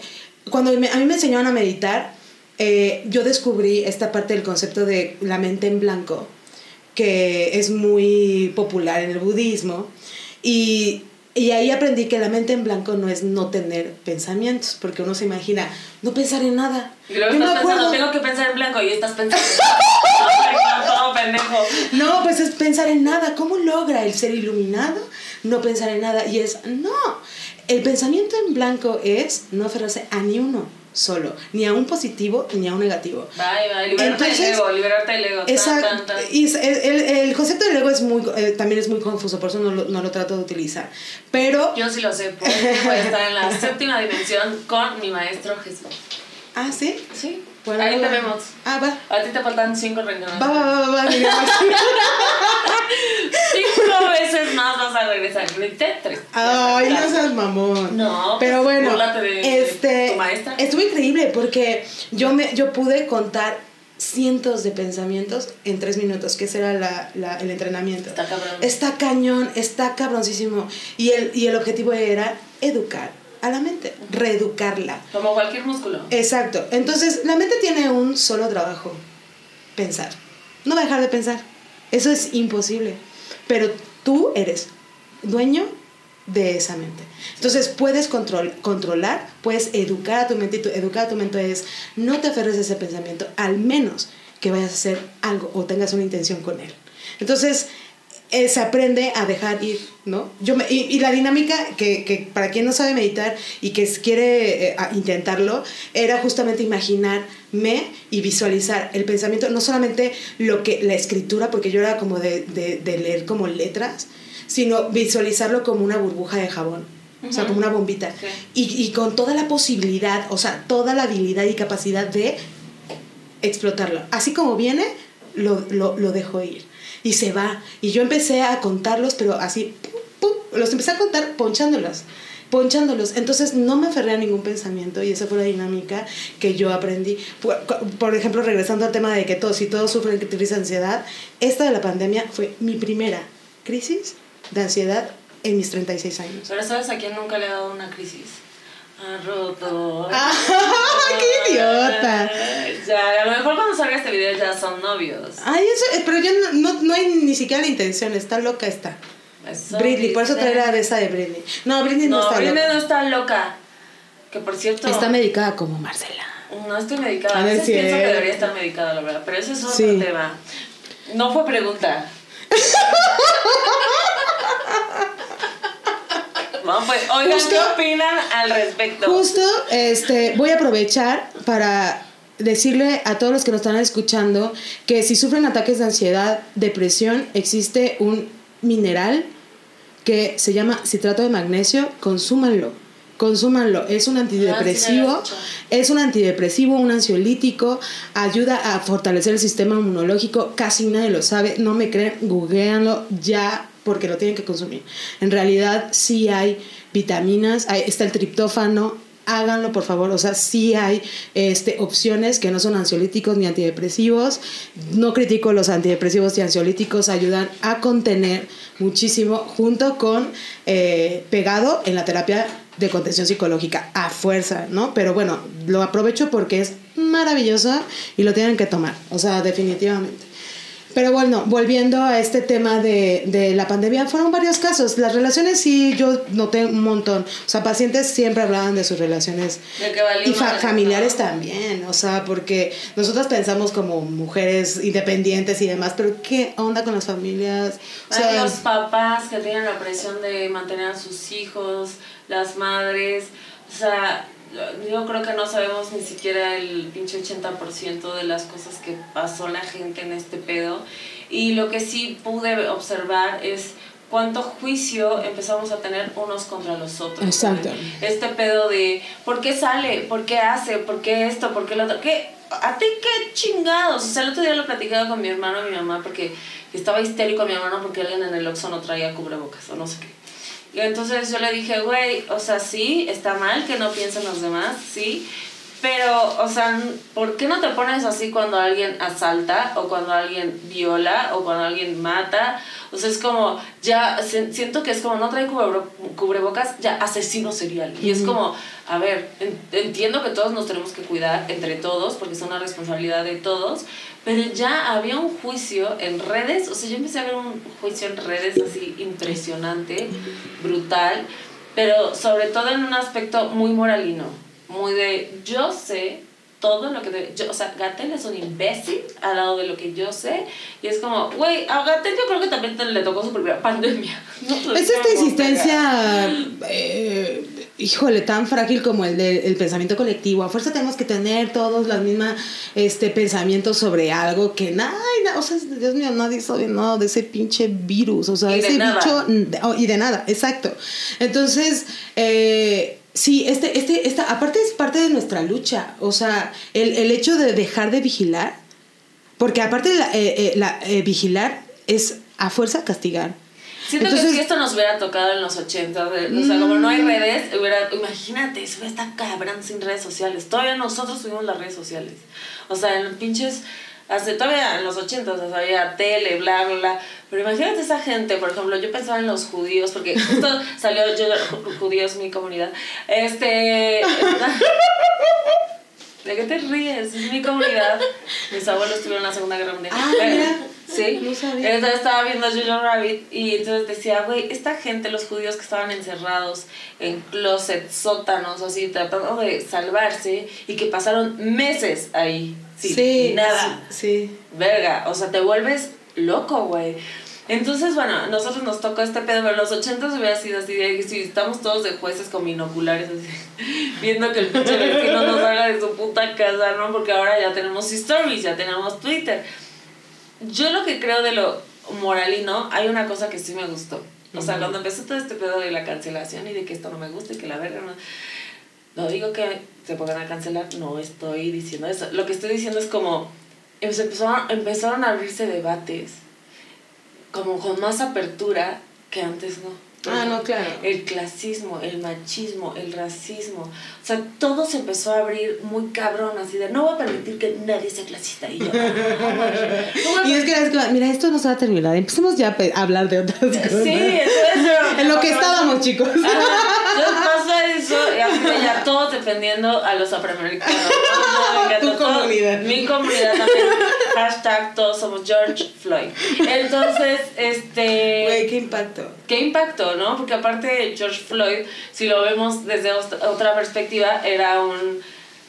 cuando me- a mí me enseñaron a meditar, eh, yo descubrí esta parte del concepto de la mente en blanco, que es muy popular en el budismo, y, y ahí aprendí que la mente en blanco no es no tener pensamientos, porque uno se imagina no pensar en nada. Y luego Yo me estás pensando, acuerdo- tengo que pensar en blanco y estás pensando. No, pendejo. No, pues es pensar en nada. ¿Cómo logra el ser iluminado no pensar en nada? Y es, no, el pensamiento en blanco es no aferrarse a ni uno solo, ni a un positivo ni a un negativo. Bye, bye. Liberarte Entonces, del ego, liberarte del ego. Tan, Exacto. tan, tan. Y es- el, el- el concepto del ego es muy, eh, también es muy confuso, por eso no lo, no lo trato de utilizar. Pero, Yo sí lo sé, porque voy a estar en la séptima dimensión con mi maestro Jesús. ah, sí. Sí. Bueno, Ahí te vemos. Ah, va. A ti te faltan cinco reencarnaciones. va, va, va, va, va. Cinco veces más vas a regresar. Grité tres. Ay, no seas mamón. No, Pero pues, bueno, de- de este, tu maestra. estuvo increíble porque yo me, yo pude contar cientos de pensamientos en tres minutos, que ese era la, la- el entrenamiento. Está cabrón. Está cañón, está cabroncísimo. Y el, y el objetivo era educar a la mente, reeducarla. Como cualquier músculo. Exacto. Entonces, la mente tiene un solo trabajo, pensar. No va a dejar de pensar. Eso es imposible. Pero tú eres dueño de esa mente. Entonces, puedes control, controlar, puedes educar a tu mente y tu, educar a tu mente es no te aferres a ese pensamiento, al menos que vayas a hacer algo o tengas una intención con él. Entonces, eh, se aprende a dejar ir, ¿no? Yo me- y, y la dinámica que, que para quien no sabe meditar y que quiere eh, intentarlo, era justamente imaginarme y visualizar el pensamiento, no solamente lo que la escritura, porque yo era como de, de- de leer como letras, sino visualizarlo como una burbuja de jabón. O sea, como una bombita. Y, y con toda la posibilidad, o sea, toda la habilidad y capacidad de explotarlo. Así como viene, lo, lo, lo dejo ir. Y se va. Y yo empecé a contarlos, pero así, pum, pum, los empecé a contar ponchándolos. ponchándolos. Entonces no me aferré a ningún pensamiento y esa fue la dinámica que yo aprendí. Por, por ejemplo, regresando al tema de que todos y todos sufren crisis de ansiedad, esta de la pandemia fue mi primera crisis de ansiedad en mis 36 años. Pero ¿sabes a quién nunca le ha dado una crisis? A Roto. ¡Ah, mejor cuando salga este video ya son novios. Ay, eso, eh, pero yo no, no, no hay ni siquiera la intención, está loca está. Eso Britney, por eso dicen. trae la de esa de Britney. No, Britney no, No, está Britney loca. no está loca. Que por cierto. Está medicada como Marcela. No estoy medicada. A veces si pienso que debería estar medicada, la verdad. Pero ese es otro Sí. tema. No fue pregunta. No, pues, oigan, Justo- ¿qué opinan al respecto? Justo, este, voy a aprovechar para decirle a todos los que nos están escuchando que si sufren ataques de ansiedad, depresión, existe un mineral que se llama citrato de magnesio, consúmanlo. Consúmanlo, es un antidepresivo, Ah, sí, es un antidepresivo, un ansiolítico, ayuda a fortalecer el sistema inmunológico, casi nadie lo sabe, no me creen, googleanlo ya porque lo tienen que consumir. En realidad sí hay vitaminas, hay- está el triptófano, háganlo por favor, o sea, sí hay este, opciones que no son ansiolíticos ni antidepresivos. No critico los antidepresivos y ansiolíticos, ayudan a contener muchísimo junto con eh, pegado en la terapia de contención psicológica a fuerza, ¿no? Pero bueno, lo aprovecho porque es maravilloso y lo tienen que tomar, o sea, definitivamente. Pero bueno, volviendo a este tema de, de la pandemia, fueron varios casos. Las relaciones sí, yo noté un montón. O sea, pacientes siempre hablaban de sus relaciones. De que Y fa- familiares también, o sea, porque nosotros pensamos como mujeres independientes y demás, pero ¿qué onda con las familias? O Hay sea, los papás que tienen la presión de mantener a sus hijos, las madres, o sea, yo creo que no sabemos ni siquiera el pinche 80% de las cosas que pasó la gente en este pedo. Y lo que sí pude observar es cuánto juicio empezamos a tener unos contra los otros. Exacto. Este pedo de ¿por qué sale? ¿Por qué hace? ¿Por qué esto? ¿Por qué lo otro? ¿Qué? ¿A ti qué chingados? O sea, el otro día lo platicaba con mi hermano y mi mamá porque estaba histérico mi hermano porque alguien en el Oxxo no traía cubrebocas o no sé qué. Y entonces yo le dije, güey, o sea, sí, está mal que no piensen los demás, sí, pero, o sea, ¿por qué no te pones así cuando alguien asalta o cuando alguien viola o cuando alguien mata? O sea, es como, ya, se- siento que es como, no trae cubrebocas, ya, asesino serial. Y es como, a ver, en- entiendo que todos nos tenemos que cuidar entre todos, porque es una responsabilidad de todos, pero ya había un juicio en redes, o sea, yo empecé a ver un juicio en redes así impresionante, brutal, pero sobre todo en un aspecto muy moralino, muy de yo sé todo lo que de- yo, o sea, Gatel es un imbécil al lado de lo que yo sé y es como, güey, a Gatel yo creo que también te- le tocó su primera pandemia. No te es esta insistencia, eh, híjole, tan frágil como el del el pensamiento colectivo. A fuerza tenemos que tener todos la misma este, pensamiento sobre algo que nada, o sea, Dios mío, nadie sabe nada de ese pinche virus, o sea, Y de ese nada. bicho, de- oh, y de nada, exacto. Entonces, eh, Sí, este, este, esta, aparte es parte de nuestra lucha, o sea, el, el hecho de dejar de vigilar, porque aparte la, eh, eh, la, eh, vigilar es a fuerza castigar. Siento Entonces- que si esto nos hubiera tocado en los 80, de- o sea, como no hay redes, hubiera, imagínate, eso está cabrón sin redes sociales. Todavía nosotros tuvimos las redes sociales. O sea, en los pinches, hace, todavía en los 80, o sea, había tele, bla, bla, bla. Pero imagínate esa gente, por ejemplo, yo pensaba en los judíos, porque justo salió, yo, ju- judíos, mi comunidad. Este... ¿De qué te ríes? Es mi comunidad. Mis abuelos tuvieron la Segunda Guerra Mundial. Ah, mira. Sí. No sabía. Entonces estaba viendo Jojo Rabbit y entonces decía, güey, esta gente, los judíos que estaban encerrados en closets, sótanos, así, tratando de salvarse y que pasaron meses ahí sin nada. Sí. Verga, o sea, te vuelves loco, güey. Entonces, bueno, nosotros nos tocó este pedo, pero en los 80 hubiera sido así, de que si estamos todos de jueces con binoculares, así, viendo que el pinche vecino no salga de su puta casa, ¿no? Porque ahora ya tenemos stories, ya tenemos Twitter. Yo lo que creo de lo moralino, hay una cosa que sí me gustó. O sea, cuando empezó todo este pedo de la cancelación y de que esto no me gusta y que la verga no... No digo que se pongan a cancelar, no estoy diciendo eso. Lo que estoy diciendo es como em- se empezaron, empezaron a abrirse debates como con más apertura que antes no. Ah, no, claro. El clasismo, el machismo, el racismo. O sea, todo se empezó a abrir muy cabrón, así de no voy a permitir que nadie sea clasista. Y yo, "Ah, no a Y es que, es mira, esto no se va a terminar. Empecemos ya a a hablar de otras cosas. Sí. En lo que estábamos, chicos. Ajá, pasa eso y así ya todos defendiendo a los afroamericanos. Tu todo- comunidad. Mi comunidad también. Hashtag todos somos George Floyd. Entonces, este. Güey, qué impacto. ¿Qué impacto, no? Porque aparte George Floyd, si lo vemos desde otra perspectiva, era un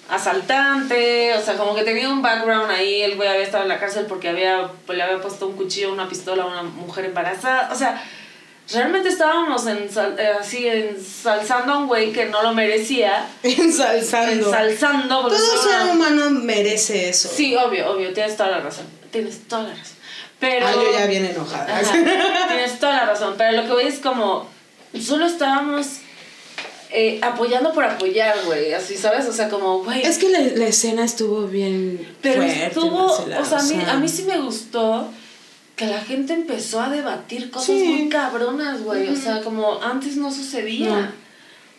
asaltante, o sea, como que tenía un background ahí, el güey había estado en la cárcel porque había, pues, le había puesto un cuchillo, una pistola a una mujer embarazada, o sea, realmente estábamos ensal- eh, así ensalzando a un güey que no lo merecía, Ensalzando. ensalzando, Todo ser no- humano merece eso. Sí, obvio, obvio, tienes toda la razón, tienes toda la razón, pero... Ah, yo ya bien enojada. Ajá, tienes toda la razón, pero lo que voy es como, solo estábamos eh, apoyando por apoyar, güey, así, ¿sabes? O sea, como, güey, Es que la, la escena estuvo bien pero fuerte. estuvo, Marcela, o sea, a mí, sea. a mí sí me gustó que la gente empezó a debatir cosas Sí. muy cabronas, güey, o sea, como antes no sucedía.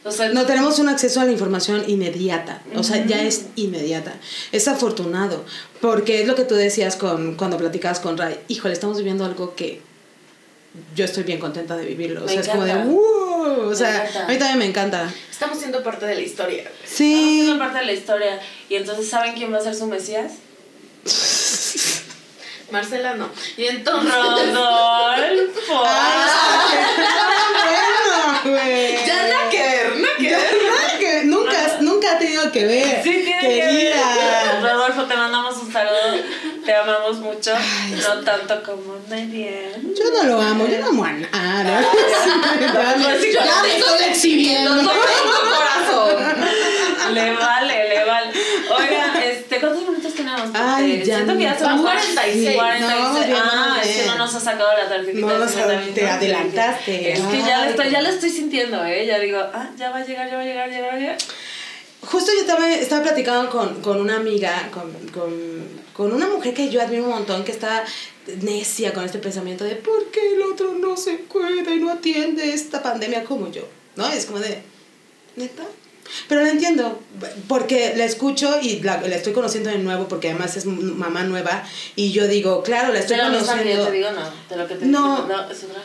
No. O sea, No tenemos un acceso a la información inmediata, o sea, ya Ujú. es inmediata. Es afortunado, porque es lo que tú decías con, cuando platicabas con Ray. Híjole, estamos viviendo algo que yo estoy bien contenta de vivirlo. O Me sea, es como de, encanta. "Uh", o sea, a mí también me encanta. Estamos siendo parte de la historia. Sí. una parte de la historia. Y entonces, ¿saben quién va a ser su Mesías? Marcela no. Y entonces. Rodolfo. bueno, güey. ya nada que ver, nada que Ya, ver. nada que- nunca, nunca ha tenido que ver. Sí, tiene querida. que ver. Rodolfo, te mandamos un saludo. Te amamos mucho. no tanto como nadie. Yo no lo amo, yo no amo a nada. Ya me- Pues estoy exhibiendo. Tu corazón. Le vale, le vale. Oiga, este, ¿cuántos Ay, ya Siento que ya va. 46. 46. No, vamos bien, ah, es que no nos ha sacado la tarjetita. No de nos 50 ha- minutos. te adelantaste. Es que ya le estoy, ya sintiendo, ¿eh? Ya digo, ah, ya va a llegar, ya va a llegar, ya va a llegar. Justo yo estaba, estaba platicando con, con una amiga, con, con, con una mujer que yo admiro un montón, que está necia con este pensamiento de ¿por qué el otro no se cuida y no atiende esta pandemia como yo? ¿No? Es como de, ¿neta? Pero la entiendo, porque la escucho y la, la estoy conociendo de nuevo, porque además es mamá nueva, y yo digo, claro, la estoy la misma que yo conociendo. te digo, no. De lo que te No. digo, no, es otra.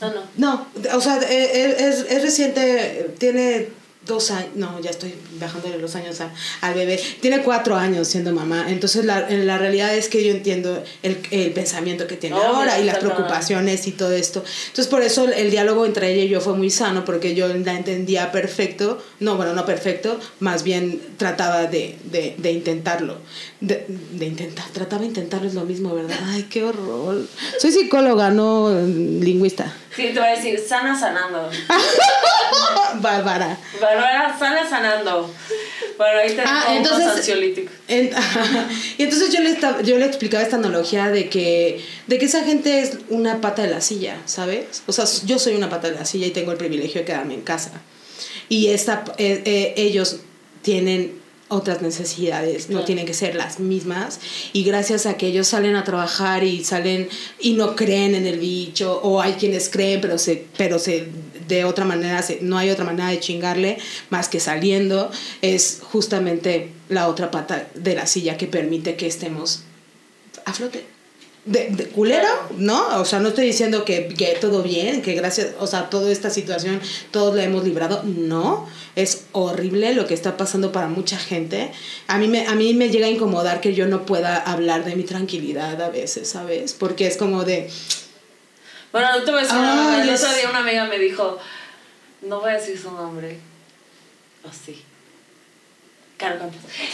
No, no. No, o sea, es, es, es reciente, tiene dos años, no, ya estoy bajándole los años a- al bebé, tiene cuatro años siendo mamá, entonces la, en la realidad es que yo entiendo el, el pensamiento que tiene ahora y las preocupaciones y todo esto. Entonces por eso el diálogo entre ella y yo fue muy sano, porque yo la entendía perfecto, no, bueno, no perfecto, más bien trataba de, de, de intentarlo, de, de intentar, trataba de intentarlo, es lo mismo, ¿verdad? Ay, qué horror. Soy psicóloga, no eh, lingüista. Sí, te voy a decir, sana sanando. Bárbara. Bárbara, sana sanando. Bueno, ahí te Ah, entonces- ansiolíticos. En- y entonces yo le, estaba, yo le explicaba esta analogía de que, de que esa gente es una pata de la silla, ¿sabes? O sea, yo soy una pata de la silla y tengo el privilegio de quedarme en casa. Y esta, eh, eh, ellos tienen otras necesidades, no Claro. tienen que ser las mismas. Y gracias a que ellos salen a trabajar y salen y no creen en el bicho, o hay quienes creen, pero se, pero se de otra manera, se- no hay otra manera de chingarle más que saliendo, es justamente la otra pata de la silla que permite que estemos a flote. De, de culero. ¿no? O sea, no estoy diciendo que, que todo bien, que gracias, o sea, toda esta situación todos la hemos librado. No, es horrible lo que está pasando para mucha gente. A mí, me, a mí me llega a incomodar que yo no pueda hablar de mi tranquilidad a veces, ¿sabes? Porque es como de, Bueno, no te voy a decir. El otro día una amiga me dijo, no voy a decir su nombre. O sí.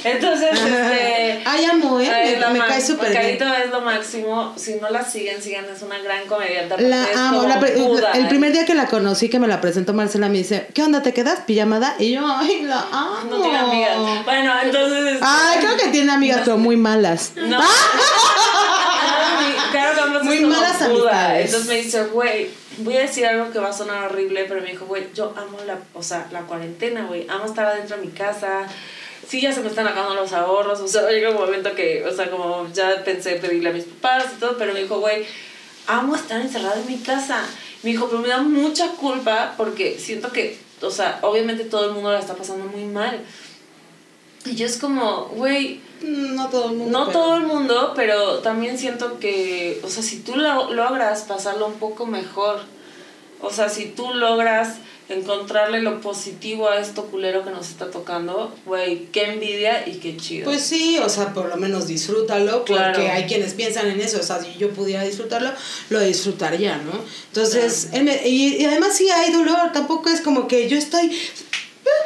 Entonces, este... ay, amo, ¿eh? ay, Me, cae súper bien. Es lo máximo. Si no la siguen, sigan. Es una gran comediante. La amo. la el ¿eh? primer día que la conocí, que me la presentó Marcela, me dice, ¿qué onda? ¿Te quedas pijamada? Y yo, ay, la amo. No tiene amigas. Bueno, entonces... este, Ay, creo que tiene amigas, pero muy malas. No. Claro, Campos Muy malas amistades. Entonces me dice, güey, voy a decir algo que va a sonar horrible, pero me dijo, güey, yo amo la, o sea, la cuarentena, güey. Amo estar adentro de mi casa. Sí, ya se me están acabando los ahorros. O sea, llega un momento que, o sea, como ya pensé pedirle a mis papás y todo, pero me dijo, güey, amo estar encerrada en mi casa. Me dijo, pero me da mucha culpa porque siento que, o sea, obviamente todo el mundo la está pasando muy mal. Y yo es como, güey, No todo el mundo. no pero- todo el mundo, pero también siento que, o sea, si tú lo- logras pasarlo un poco mejor, o sea, si tú logras encontrarle lo positivo a esto culero que nos está tocando, güey, qué envidia y qué chido. Pues sí, o sea, por lo menos disfrútalo, porque Claro. hay quienes piensan en eso, o sea, si yo pudiera disfrutarlo, lo disfrutaría, ¿no? Entonces, me- y, y además sí hay dolor, tampoco es como que yo estoy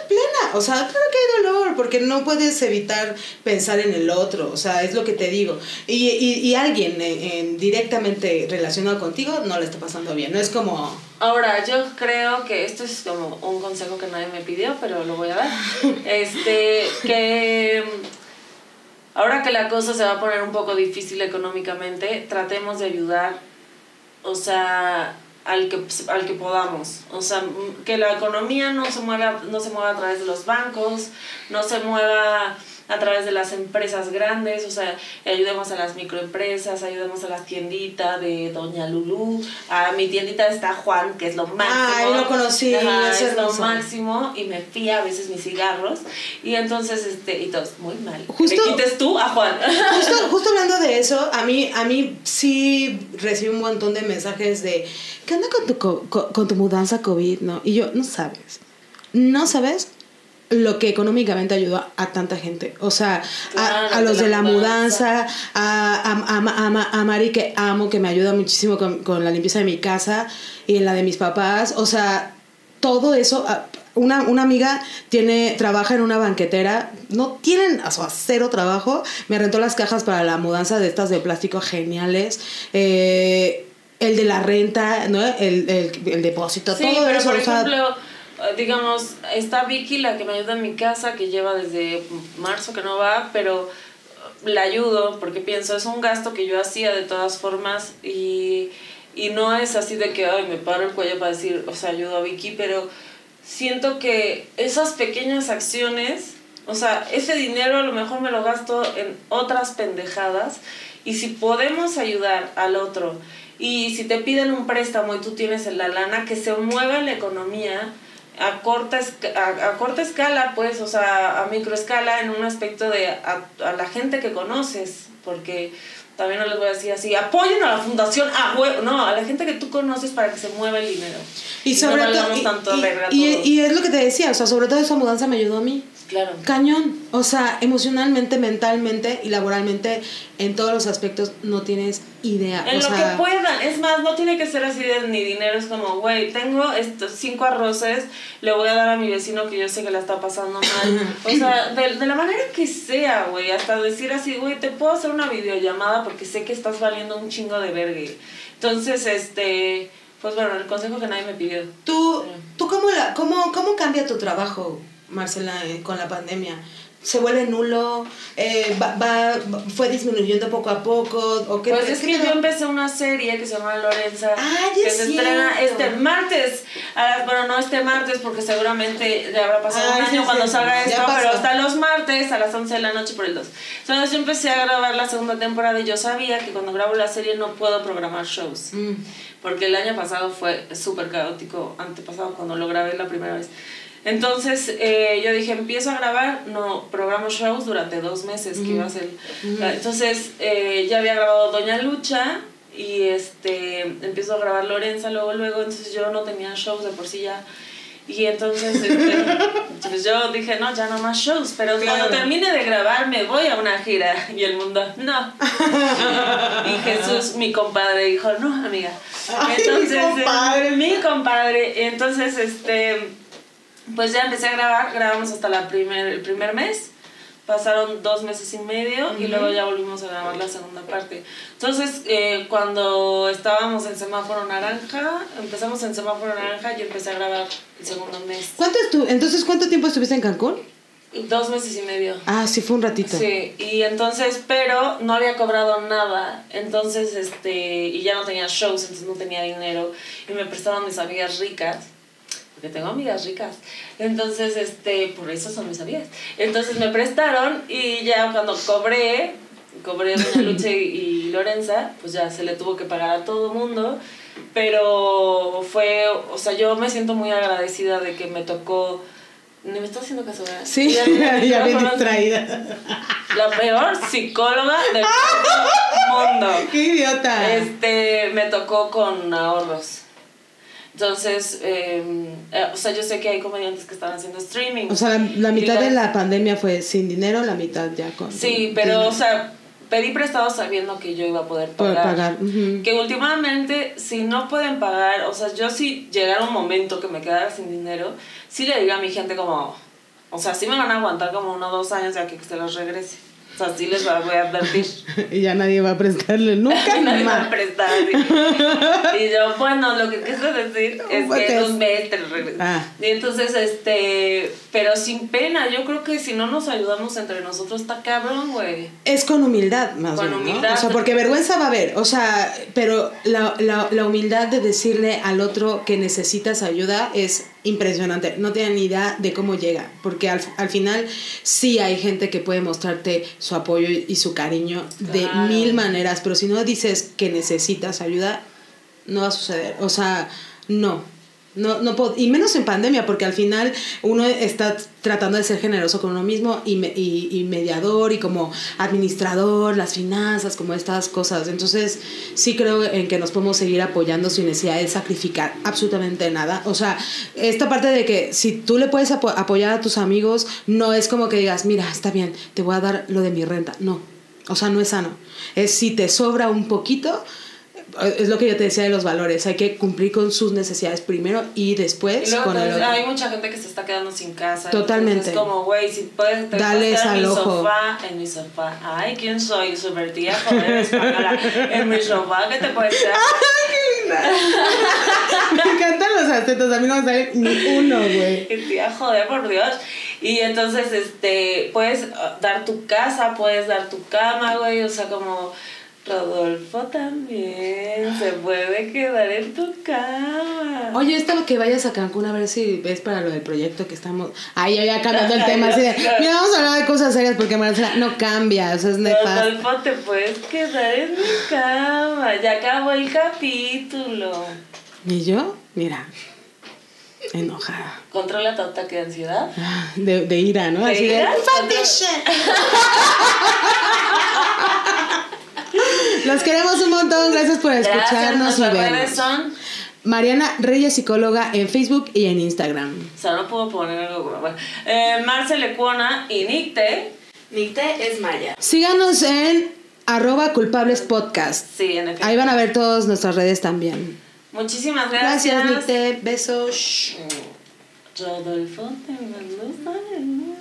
plena, o sea, claro que hay dolor, porque no puedes evitar pensar en el otro, o sea, es lo que te digo. Y, y, y alguien eh, en- directamente relacionado contigo no le está pasando bien, no es como... Ahora, yo creo que esto es como un consejo que nadie me pidió, pero lo voy a dar. Este, que ahora que la cosa se va a poner un poco difícil económicamente, tratemos de ayudar, o sea, al que, al que podamos. O sea, que la economía no se mueva, no se mueva a través de los bancos, no se mueva a través de las empresas grandes, o sea, ayudemos a las microempresas, ayudemos a la tiendita de Doña Lulú, a mi tiendita está Juan, que es lo máximo. Ay, lo conocí, Ajá, es es lo máximo, y me fía a veces mis cigarros, y entonces, este, y todos, muy mal. Justo- Me quites tú a Juan. Justo, justo hablando de eso, a mí, a mí sí recibí un montón de mensajes de ¿qué onda con tu, co- co- con tu mudanza COVID? ¿no? Y yo, no sabes, no sabes lo que económicamente ayudó a, tanta gente. O sea, a- Claro, a, los de de la mudanza, a, a, a, a- a Mari que amo, que me ayuda muchísimo con, con la limpieza de mi casa y en la de mis papás. O sea, todo eso... Una, una amiga tiene, trabaja en una banquetera, no tienen o sea, cero trabajo, me rentó las cajas para la mudanza de estas de plástico geniales, eh, el de la renta, ¿no? el, el, el depósito, Sí, todo pero eso. por o sea, ejemplo, digamos, está Vicky, la que me ayuda en mi casa, que lleva desde marzo que no va, pero eh, la ayudo porque pienso, es un gasto que yo hacía de todas formas y, y no es así de que, ay, me paro el cuello para decir, o sea, ayudo a Vicky, pero siento que esas pequeñas acciones, o sea, ese dinero a lo mejor me lo gasto en otras pendejadas y si podemos ayudar al otro y si te piden un préstamo y tú tienes la lana, que se mueva la economía a corta, a, a corta escala, pues, o sea, a microescala en un aspecto de a, a la gente que conoces, porque también no les voy a decir así, apoyen a la fundación, a hue-". no, a la gente que tú conoces para que se mueva el dinero. y sobre no todo, y, tanto y es lo que te decía, o sea, sobre todo esa mudanza me ayudó a mí. Claro. Cañón, o sea, emocionalmente, mentalmente y laboralmente, en todos los aspectos, no tienes idea. En o lo sea, que puedan. Es más, no tiene que ser así de ni dinero. Es como, güey, tengo estos cinco arroces, le voy a dar a mi vecino que yo sé que la está pasando mal. O sea, de, de la manera que sea, güey. Hasta decir así, güey, te puedo hacer una videollamada porque sé que estás valiendo un chingo de verga. Entonces, este, pues bueno, el consejo que nadie me pidió. ¿Tú, tú cómo, la, cómo, cómo cambia tu trabajo, Marcela, eh, con la pandemia? ¿Se vuelve nulo? Eh, va, va- ¿Fue disminuyendo poco a poco? ¿O qué Pues es que yo empecé una serie que se llama Lorenza, Ah, que se estrena cierto. este martes. Ah, bueno, no este martes porque seguramente ya habrá pasado Ah, un año sí, cuando sí. salga esto, pasó. pero hasta los martes a las 11 de la noche por el 2. Entonces yo empecé a grabar la segunda temporada y yo sabía que cuando grabo la serie no puedo programar shows. Mm. Porque el año pasado fue súper caótico, antepasado, cuando lo grabé la primera vez. Entonces eh, yo dije, empiezo a grabar, no, programo shows durante dos meses, que iba a ser... Entonces eh, ya había grabado Doña Lucha y este empiezo a grabar Lorenza luego, luego, entonces yo no tenía shows de por sí ya. Y entonces este, pues yo dije, no, ya no más shows, pero cuando termine de grabar me voy a una gira. Y el mundo, no. Y Jesús, mi compadre, dijo, no, amiga. Ay, mi compadre. eh, mi compadre. Entonces, este, pues ya empecé a grabar, grabamos hasta la primer, el primer mes. Pasaron dos meses y medio y luego ya volvimos a grabar la segunda parte. Entonces, eh, cuando estábamos en semáforo naranja, empezamos en semáforo naranja y empecé a grabar el segundo mes. ¿Cuánto estu- Entonces, ¿cuánto tiempo estuviste en Cancún? Dos meses y medio. Ah, sí, fue un ratito. Sí, y entonces, pero no había cobrado nada, entonces, este, y ya no tenía shows, entonces no tenía dinero, y me prestaron mis amigas ricas, porque tengo amigas ricas, entonces, este, por eso son mis amigas, entonces me prestaron, y ya cuando cobré, cobré Doña Luche y, Lorenza, pues ya se le tuvo que pagar a todo mundo. Pero fue, o sea, yo me siento muy agradecida de que me tocó. Ni me está haciendo caso, ¿verdad? Sí, Ya- ya, ya bien me conocen. distraída. La peor psicóloga del mundo. ¡Qué idiota! Este, me tocó con ahorros. Entonces, eh, eh, o sea, yo sé que hay comediantes que están haciendo streaming. O sea, la, la mitad de las- la pandemia fue sin dinero, la mitad ya con. Sí, pero, o sea, pedí prestado sabiendo que yo iba a poder pagar. Que últimamente, si no pueden pagar, o sea, yo si llegara un momento que me quedara sin dinero, sí le diría a mi gente como, o sea, sí me van a aguantar como uno o dos años ya que se los regrese. O sea, sí les voy a advertir. Y ya nadie va a prestarle nunca Nadie va a más. prestar. Y yo, bueno, lo que quiero decir es Pues que es- te lo regreso. Ah. Y entonces, este, pero sin pena, yo creo que si no nos ayudamos entre nosotros está cabrón, güey. Es con humildad, más Con bien, ¿no? humildad. O sea, porque vergüenza va a haber. O sea, pero la, la, la humildad de decirle al otro que necesitas ayuda es impresionante. No tienen ni idea de cómo llega. Porque al, al final sí hay gente que puede mostrarte su apoyo y, y su cariño de mil maneras. Pero si no dices que necesitas ayuda, no va a suceder. O sea, no. No, no puedo- y menos en pandemia, porque al final uno está tratando de ser generoso con uno mismo y, me- y, y mediador y como administrador, las finanzas, como estas cosas. Entonces, sí creo en que nos podemos seguir apoyando sin necesidad de sacrificar absolutamente nada. O sea, esta parte de que si tú le puedes apo- apoyar a tus amigos, no es como que digas, mira, está bien, te voy a dar lo de mi renta. No. O sea, no es sano. Es si te sobra un poquito, es lo que yo te decía de los valores. Hay que cumplir con sus necesidades primero y después Y luego con el pues, otro. hay mucha gente que se está quedando sin casa. Totalmente. Es como, güey, si puedes te quedar en mi ojo. sofá, en mi sofá. Ay, ¿quién soy? Super tía, joder, española. En mi sofá, ¿qué te puedes quedar? Me encantan los acentos, a mí no me sale ni uno, güey. Qué tía, joder, por Dios. Y entonces, este, puedes uh, dar tu casa, puedes dar tu cama, güey. O sea, como Rodolfo también se puede quedar en tu cama. Oye, esto que vayas a Cancún a ver si ves para lo del proyecto que estamos. Ay, ya, ya cambiando el tema. Así de, mira, vamos a hablar de cosas serias porque Marcela no cambia, o sea, es nefasto. Rodolfo, te puedes quedar en mi cama. Ya acabó el capítulo. ¿Y yo? Mira, enojada. Controla tu ataque de ansiedad. De, de ira, ¿no? ¿De Así ira? de. Los queremos un montón, gracias por Gracias. escucharnos y Nuestras redes vernos. son. Mariana Reyes, psicóloga en Facebook y en Instagram. O sea, no puedo poner algo. Bueno. Eh, Marce Lecuona y Nicte. Nicte es Maya. Síganos en arroba culpables podcast. Sí, en efecto. Ahí van a ver todas nuestras redes también. Muchísimas gracias. Gracias, Nicte. Besos. Rodolfo, te mando saludos.